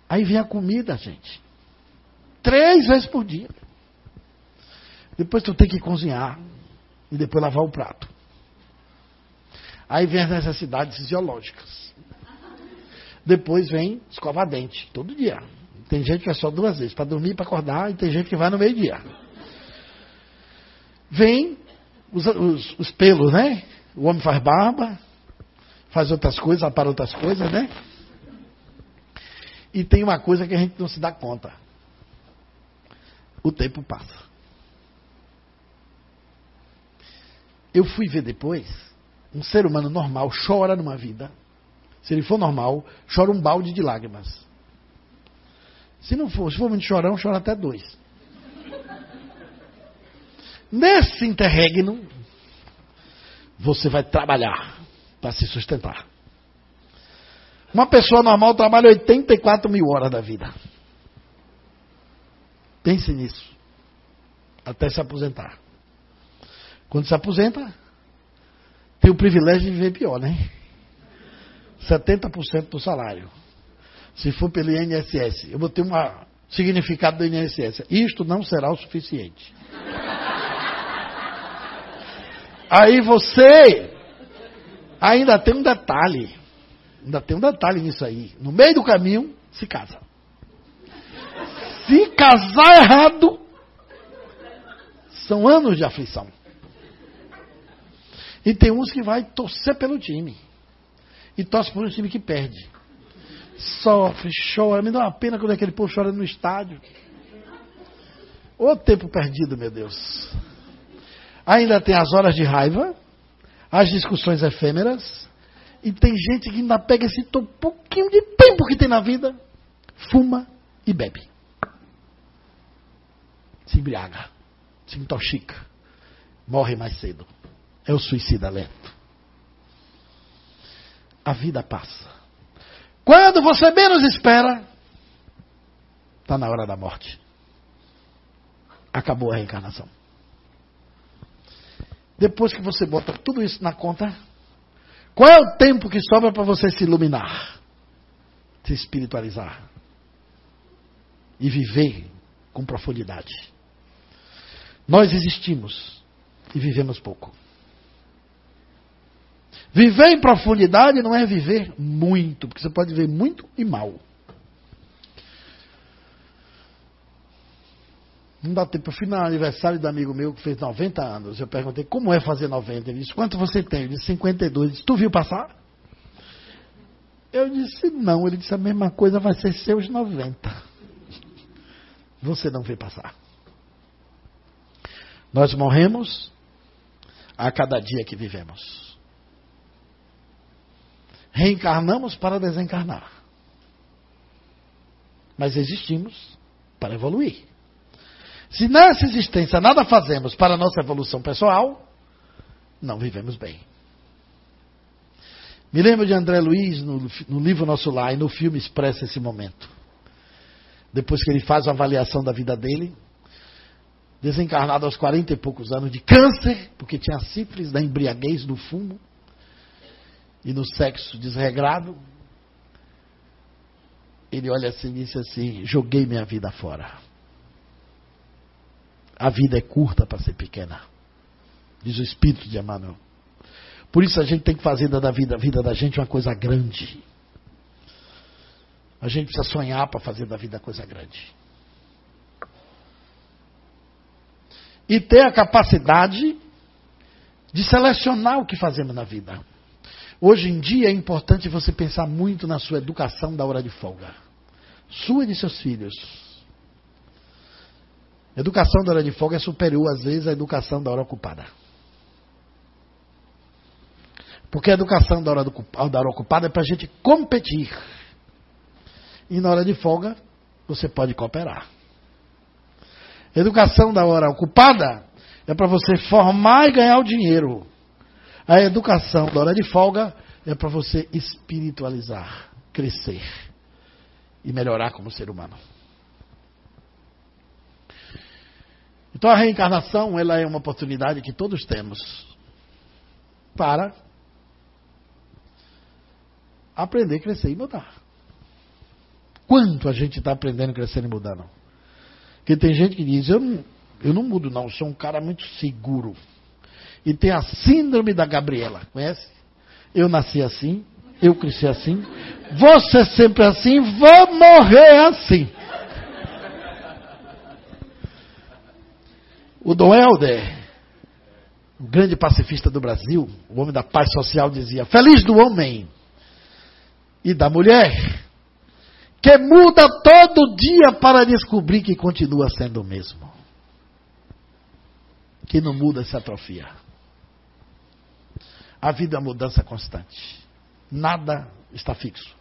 Aí vem a comida, gente. Três vezes por dia. Depois tu tem que cozinhar e depois lavar o prato. Aí vem as necessidades fisiológicas. Depois vem escovar dente, todo dia. Tem gente que é só duas vezes, para dormir e para acordar, e tem gente que vai no meio-dia. Vem os, os, os, pelos, né? O homem faz barba, faz outras coisas, para outras coisas, né? E tem uma coisa que a gente não se dá conta. O tempo passa. Eu fui ver depois, um ser humano normal chora numa vida. Se ele for normal, chora um balde de lágrimas. Se não for, se for muito chorão, chora até dois. Nesse interregno, você vai trabalhar para se sustentar. Uma pessoa normal trabalha 84 mil horas da vida. Pense nisso. Até se aposentar. Quando se aposenta, tem o privilégio de viver pior, né? 70% do salário. Se for pelo INSS, eu vou ter um significado do INSS. Isto não será o suficiente. Aí você ainda tem um detalhe. Ainda tem um detalhe nisso aí. No meio do caminho, se casa. Se casar errado, são anos de aflição. E tem uns que vai torcer pelo time. E torce por um time que perde. Sofre, chora. Me dá uma pena quando aquele povo chora no estádio. O tempo perdido, meu Deus. Ainda tem as horas de raiva, as discussões efêmeras. E tem gente que ainda pega esse pouquinho de tempo que tem na vida, fuma e bebe. Se embriaga, se intoxica, morre mais cedo é o suicida lento. A vida passa. Quando você menos espera, está na hora da morte. Acabou a reencarnação. Depois que você bota tudo isso na conta, qual é o tempo que sobra para você se iluminar, se espiritualizar e viver com profundidade? Nós existimos e vivemos pouco. Viver em profundidade não é viver muito, porque você pode viver muito e mal. Não dá tempo. Eu fui no aniversário do amigo meu que fez 90 anos. Eu perguntei como é fazer 90. Ele disse: Quanto você tem? Eu disse: 52. Ele disse: Tu viu passar? Eu disse: Não. Ele disse: A mesma coisa vai ser seus 90. Você não vê passar. Nós morremos a cada dia que vivemos. Reencarnamos para desencarnar. Mas existimos para evoluir. Se nessa existência nada fazemos para a nossa evolução pessoal, não vivemos bem. Me lembro de André Luiz, no, no livro Nosso Lar, e no filme expressa esse momento. Depois que ele faz uma avaliação da vida dele, desencarnado aos 40 e poucos anos de câncer, porque tinha sífilis da embriaguez do fumo, e no sexo desregrado, ele olha assim e disse assim: joguei minha vida fora. A vida é curta para ser pequena, diz o Espírito de Emmanuel. Por isso a gente tem que fazer da vida, a vida da gente uma coisa grande. A gente precisa sonhar para fazer da vida coisa grande. E ter a capacidade de selecionar o que fazemos na vida. Hoje em dia é importante você pensar muito na sua educação da hora de folga. Sua e de seus filhos. Educação da hora de folga é superior, às vezes, à educação da hora ocupada. Porque a educação da hora, do, da hora ocupada é para a gente competir. E na hora de folga, você pode cooperar. Educação da hora ocupada é para você formar e ganhar o dinheiro. A educação da hora de folga é para você espiritualizar, crescer e melhorar como ser humano. Então a reencarnação ela é uma oportunidade que todos temos para aprender, crescer e mudar. Quanto a gente está aprendendo, crescendo e mudando? Porque tem gente que diz, eu não, eu não mudo não, eu sou um cara muito seguro. E tem a síndrome da Gabriela, conhece? Eu nasci assim, eu cresci assim, ser sempre assim, vou morrer assim. O Dom Helder, o grande pacifista do Brasil, o homem da paz social, dizia: Feliz do homem e da mulher, que muda todo dia para descobrir que continua sendo o mesmo. Que não muda se atrofia. A vida é mudança constante. Nada está fixo.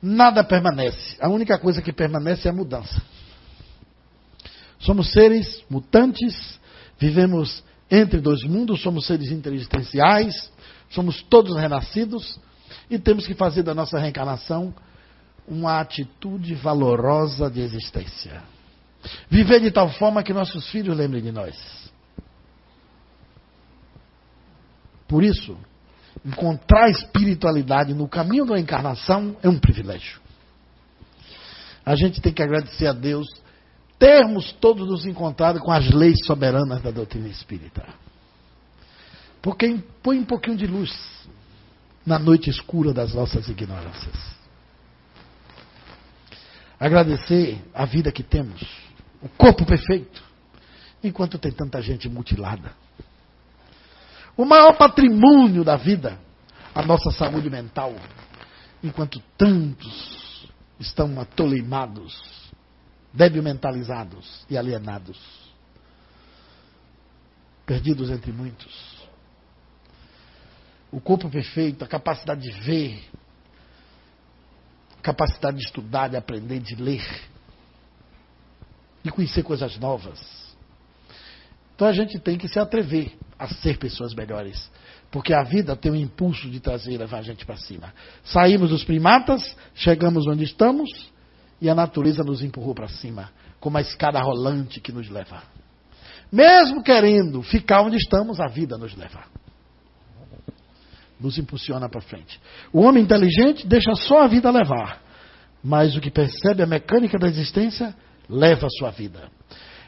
Nada permanece. A única coisa que permanece é a mudança. Somos seres mutantes, vivemos entre dois mundos, somos seres inteligenciais, somos todos renascidos e temos que fazer da nossa reencarnação uma atitude valorosa de existência. Viver de tal forma que nossos filhos lembrem de nós. Por isso, encontrar espiritualidade no caminho da encarnação é um privilégio. A gente tem que agradecer a Deus termos todos nos encontrado com as leis soberanas da doutrina espírita. Porque põe um pouquinho de luz na noite escura das nossas ignorâncias. Agradecer a vida que temos, o corpo perfeito, enquanto tem tanta gente mutilada. O maior patrimônio da vida, a nossa saúde mental, enquanto tantos estão atoleimados, débil mentalizados e alienados, perdidos entre muitos. O corpo perfeito, a capacidade de ver, capacidade de estudar, de aprender, de ler, de conhecer coisas novas. Então a gente tem que se atrever a ser pessoas melhores. Porque a vida tem o impulso de trazer levar a gente para cima. Saímos dos primatas, chegamos onde estamos e a natureza nos empurrou para cima, como a escada rolante que nos leva. Mesmo querendo ficar onde estamos, a vida nos leva nos impulsiona para frente. O homem inteligente deixa só a vida levar, mas o que percebe a mecânica da existência leva a sua vida.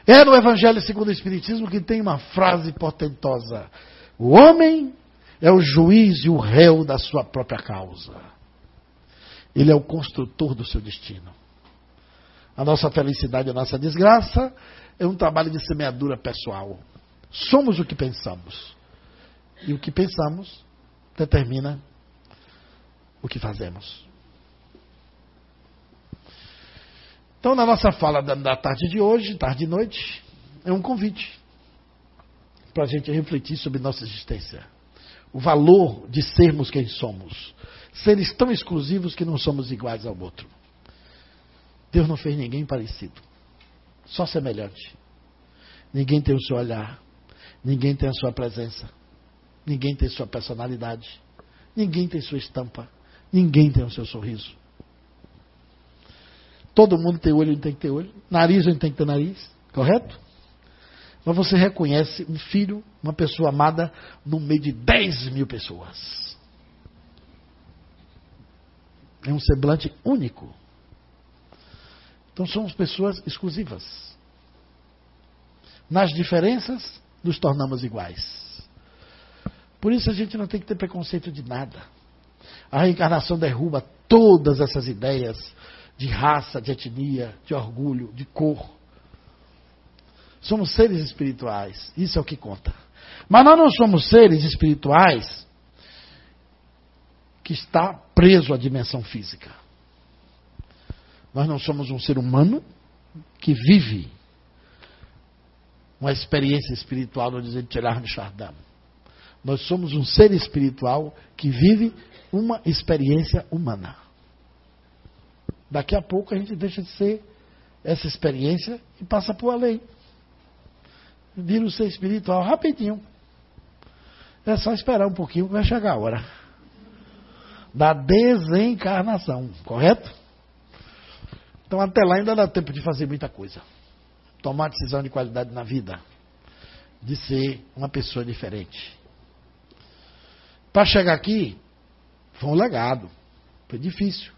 É no Evangelho segundo o Espiritismo que tem uma frase portentosa: O homem é o juiz e o réu da sua própria causa. Ele é o construtor do seu destino. A nossa felicidade, a nossa desgraça é um trabalho de semeadura pessoal. Somos o que pensamos. E o que pensamos determina o que fazemos. Então, na nossa fala da, tarde de hoje, tarde e noite, é um convite para a gente refletir sobre nossa existência. O valor de sermos quem somos. Seres tão exclusivos que não somos iguais ao outro. Deus não fez ninguém parecido, só semelhante. Ninguém tem o seu olhar, ninguém tem a sua presença, Ninguém tem sua personalidade. Ninguém tem sua estampa. Ninguém tem o seu sorriso. Todo mundo tem olho, ele tem que ter olho. Nariz, ele tem que ter nariz. Correto? Mas você reconhece um filho, uma pessoa amada, no meio de 10 mil pessoas. É um semblante único. Então somos pessoas exclusivas. Nas diferenças, nos tornamos iguais. Por isso a gente não tem que ter preconceito de nada. A reencarnação derruba todas essas ideias de raça, de etnia, de orgulho, de cor. Somos seres espirituais, isso é o que conta. Mas nós não somos seres espirituais que está preso à dimensão física. Nós não somos um ser humano que vive uma experiência espiritual no dizer de de Chardin. Nós somos um ser espiritual que vive uma experiência humana. Daqui a pouco a gente deixa de ser essa experiência e passa por além. Vira o ser espiritual rapidinho. É só esperar um pouquinho que vai chegar a hora da desencarnação, correto? Então até lá ainda dá tempo de fazer muita coisa. Tomar decisão de qualidade na vida, de ser uma pessoa diferente. Para chegar aqui, foi um legado, foi difícil.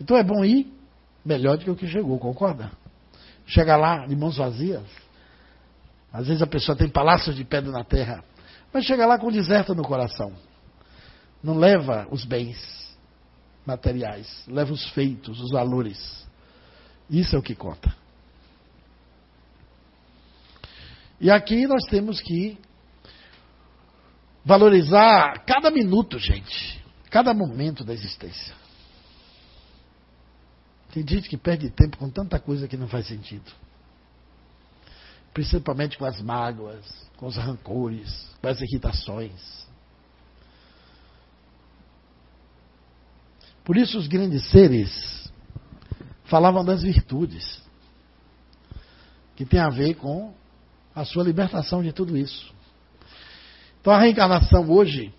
Então é bom ir melhor do que o que chegou, concorda? Chegar lá de mãos vazias. Às vezes a pessoa tem palácios de pedra na terra, mas chega lá com deserto no coração. Não leva os bens materiais, leva os feitos, os valores. Isso é o que conta. E aqui nós temos que valorizar cada minuto, gente, cada momento da existência. Tem gente que perde tempo com tanta coisa que não faz sentido. Principalmente com as mágoas, com os rancores, com as irritações. Por isso os grandes seres falavam das virtudes, que tem a ver com a sua libertação de tudo isso. Então a reencarnação hoje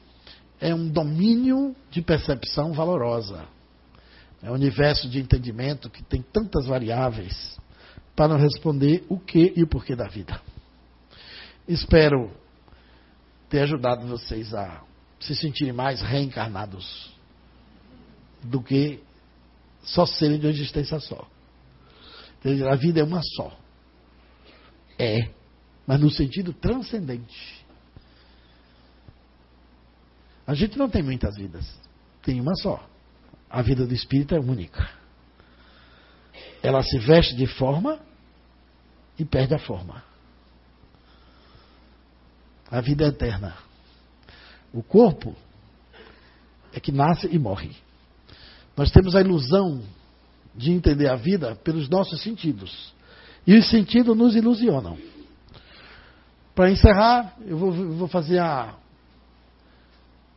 é um domínio de percepção valorosa. É um universo de entendimento que tem tantas variáveis para responder o que e o porquê da vida. Espero ter ajudado vocês a se sentirem mais reencarnados do que só serem de uma existência só. A vida é uma só. É, mas no sentido transcendente. A gente não tem muitas vidas, tem uma só. A vida do espírito é única. Ela se veste de forma e perde a forma. A vida é eterna. O corpo é que nasce e morre. Nós temos a ilusão de entender a vida pelos nossos sentidos. E os sentidos nos ilusionam. Para encerrar, eu vou, vou, fazer a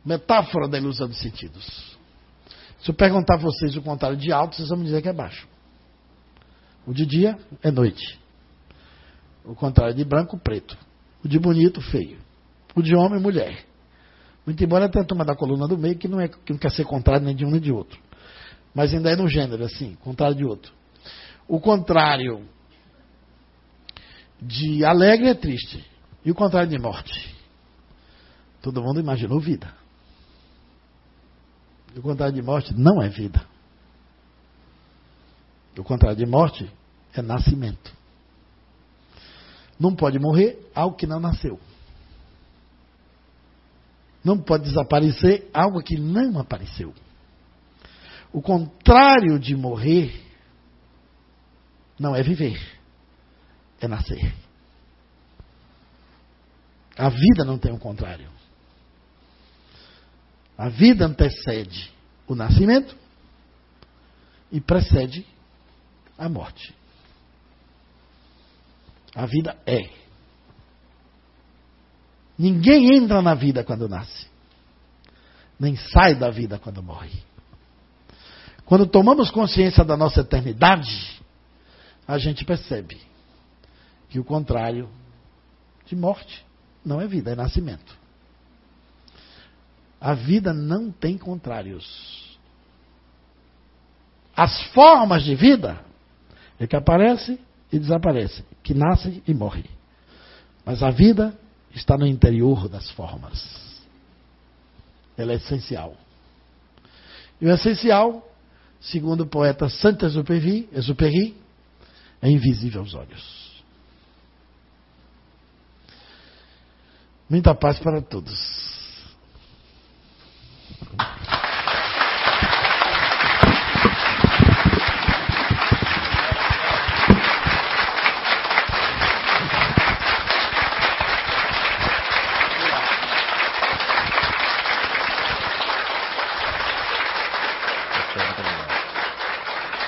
metáfora da ilusão dos sentidos. Se eu perguntar a vocês o contrário de alto, vocês vão me dizer que é baixo. O de dia é noite. O contrário de branco, preto. O de bonito, feio. O de homem, mulher. Muito embora tenha a turma da coluna do meio que não, é, que não quer ser contrário nem de um nem de outro mas ainda é no gênero, assim, contrário de outro. O contrário de alegre é triste. E o contrário de morte? Todo mundo imaginou vida. O contrário de morte não é vida. O contrário de morte é nascimento. Não pode morrer algo que não nasceu. Não pode desaparecer algo que não apareceu. O contrário de morrer não é viver, é nascer. A vida não tem um contrário. A vida antecede o nascimento e precede a morte. A vida é. Ninguém entra na vida quando nasce, nem sai da vida quando morre. Quando tomamos consciência da nossa eternidade, a gente percebe que o contrário de morte não é vida, é nascimento. A vida não tem contrários. As formas de vida é que aparece e desaparece, que nasce e morre. Mas a vida está no interior das formas. Ela é essencial. E o essencial segundo o poeta Saint-Exupéry, é invisível aos olhos. Muita paz para todos. Thank you.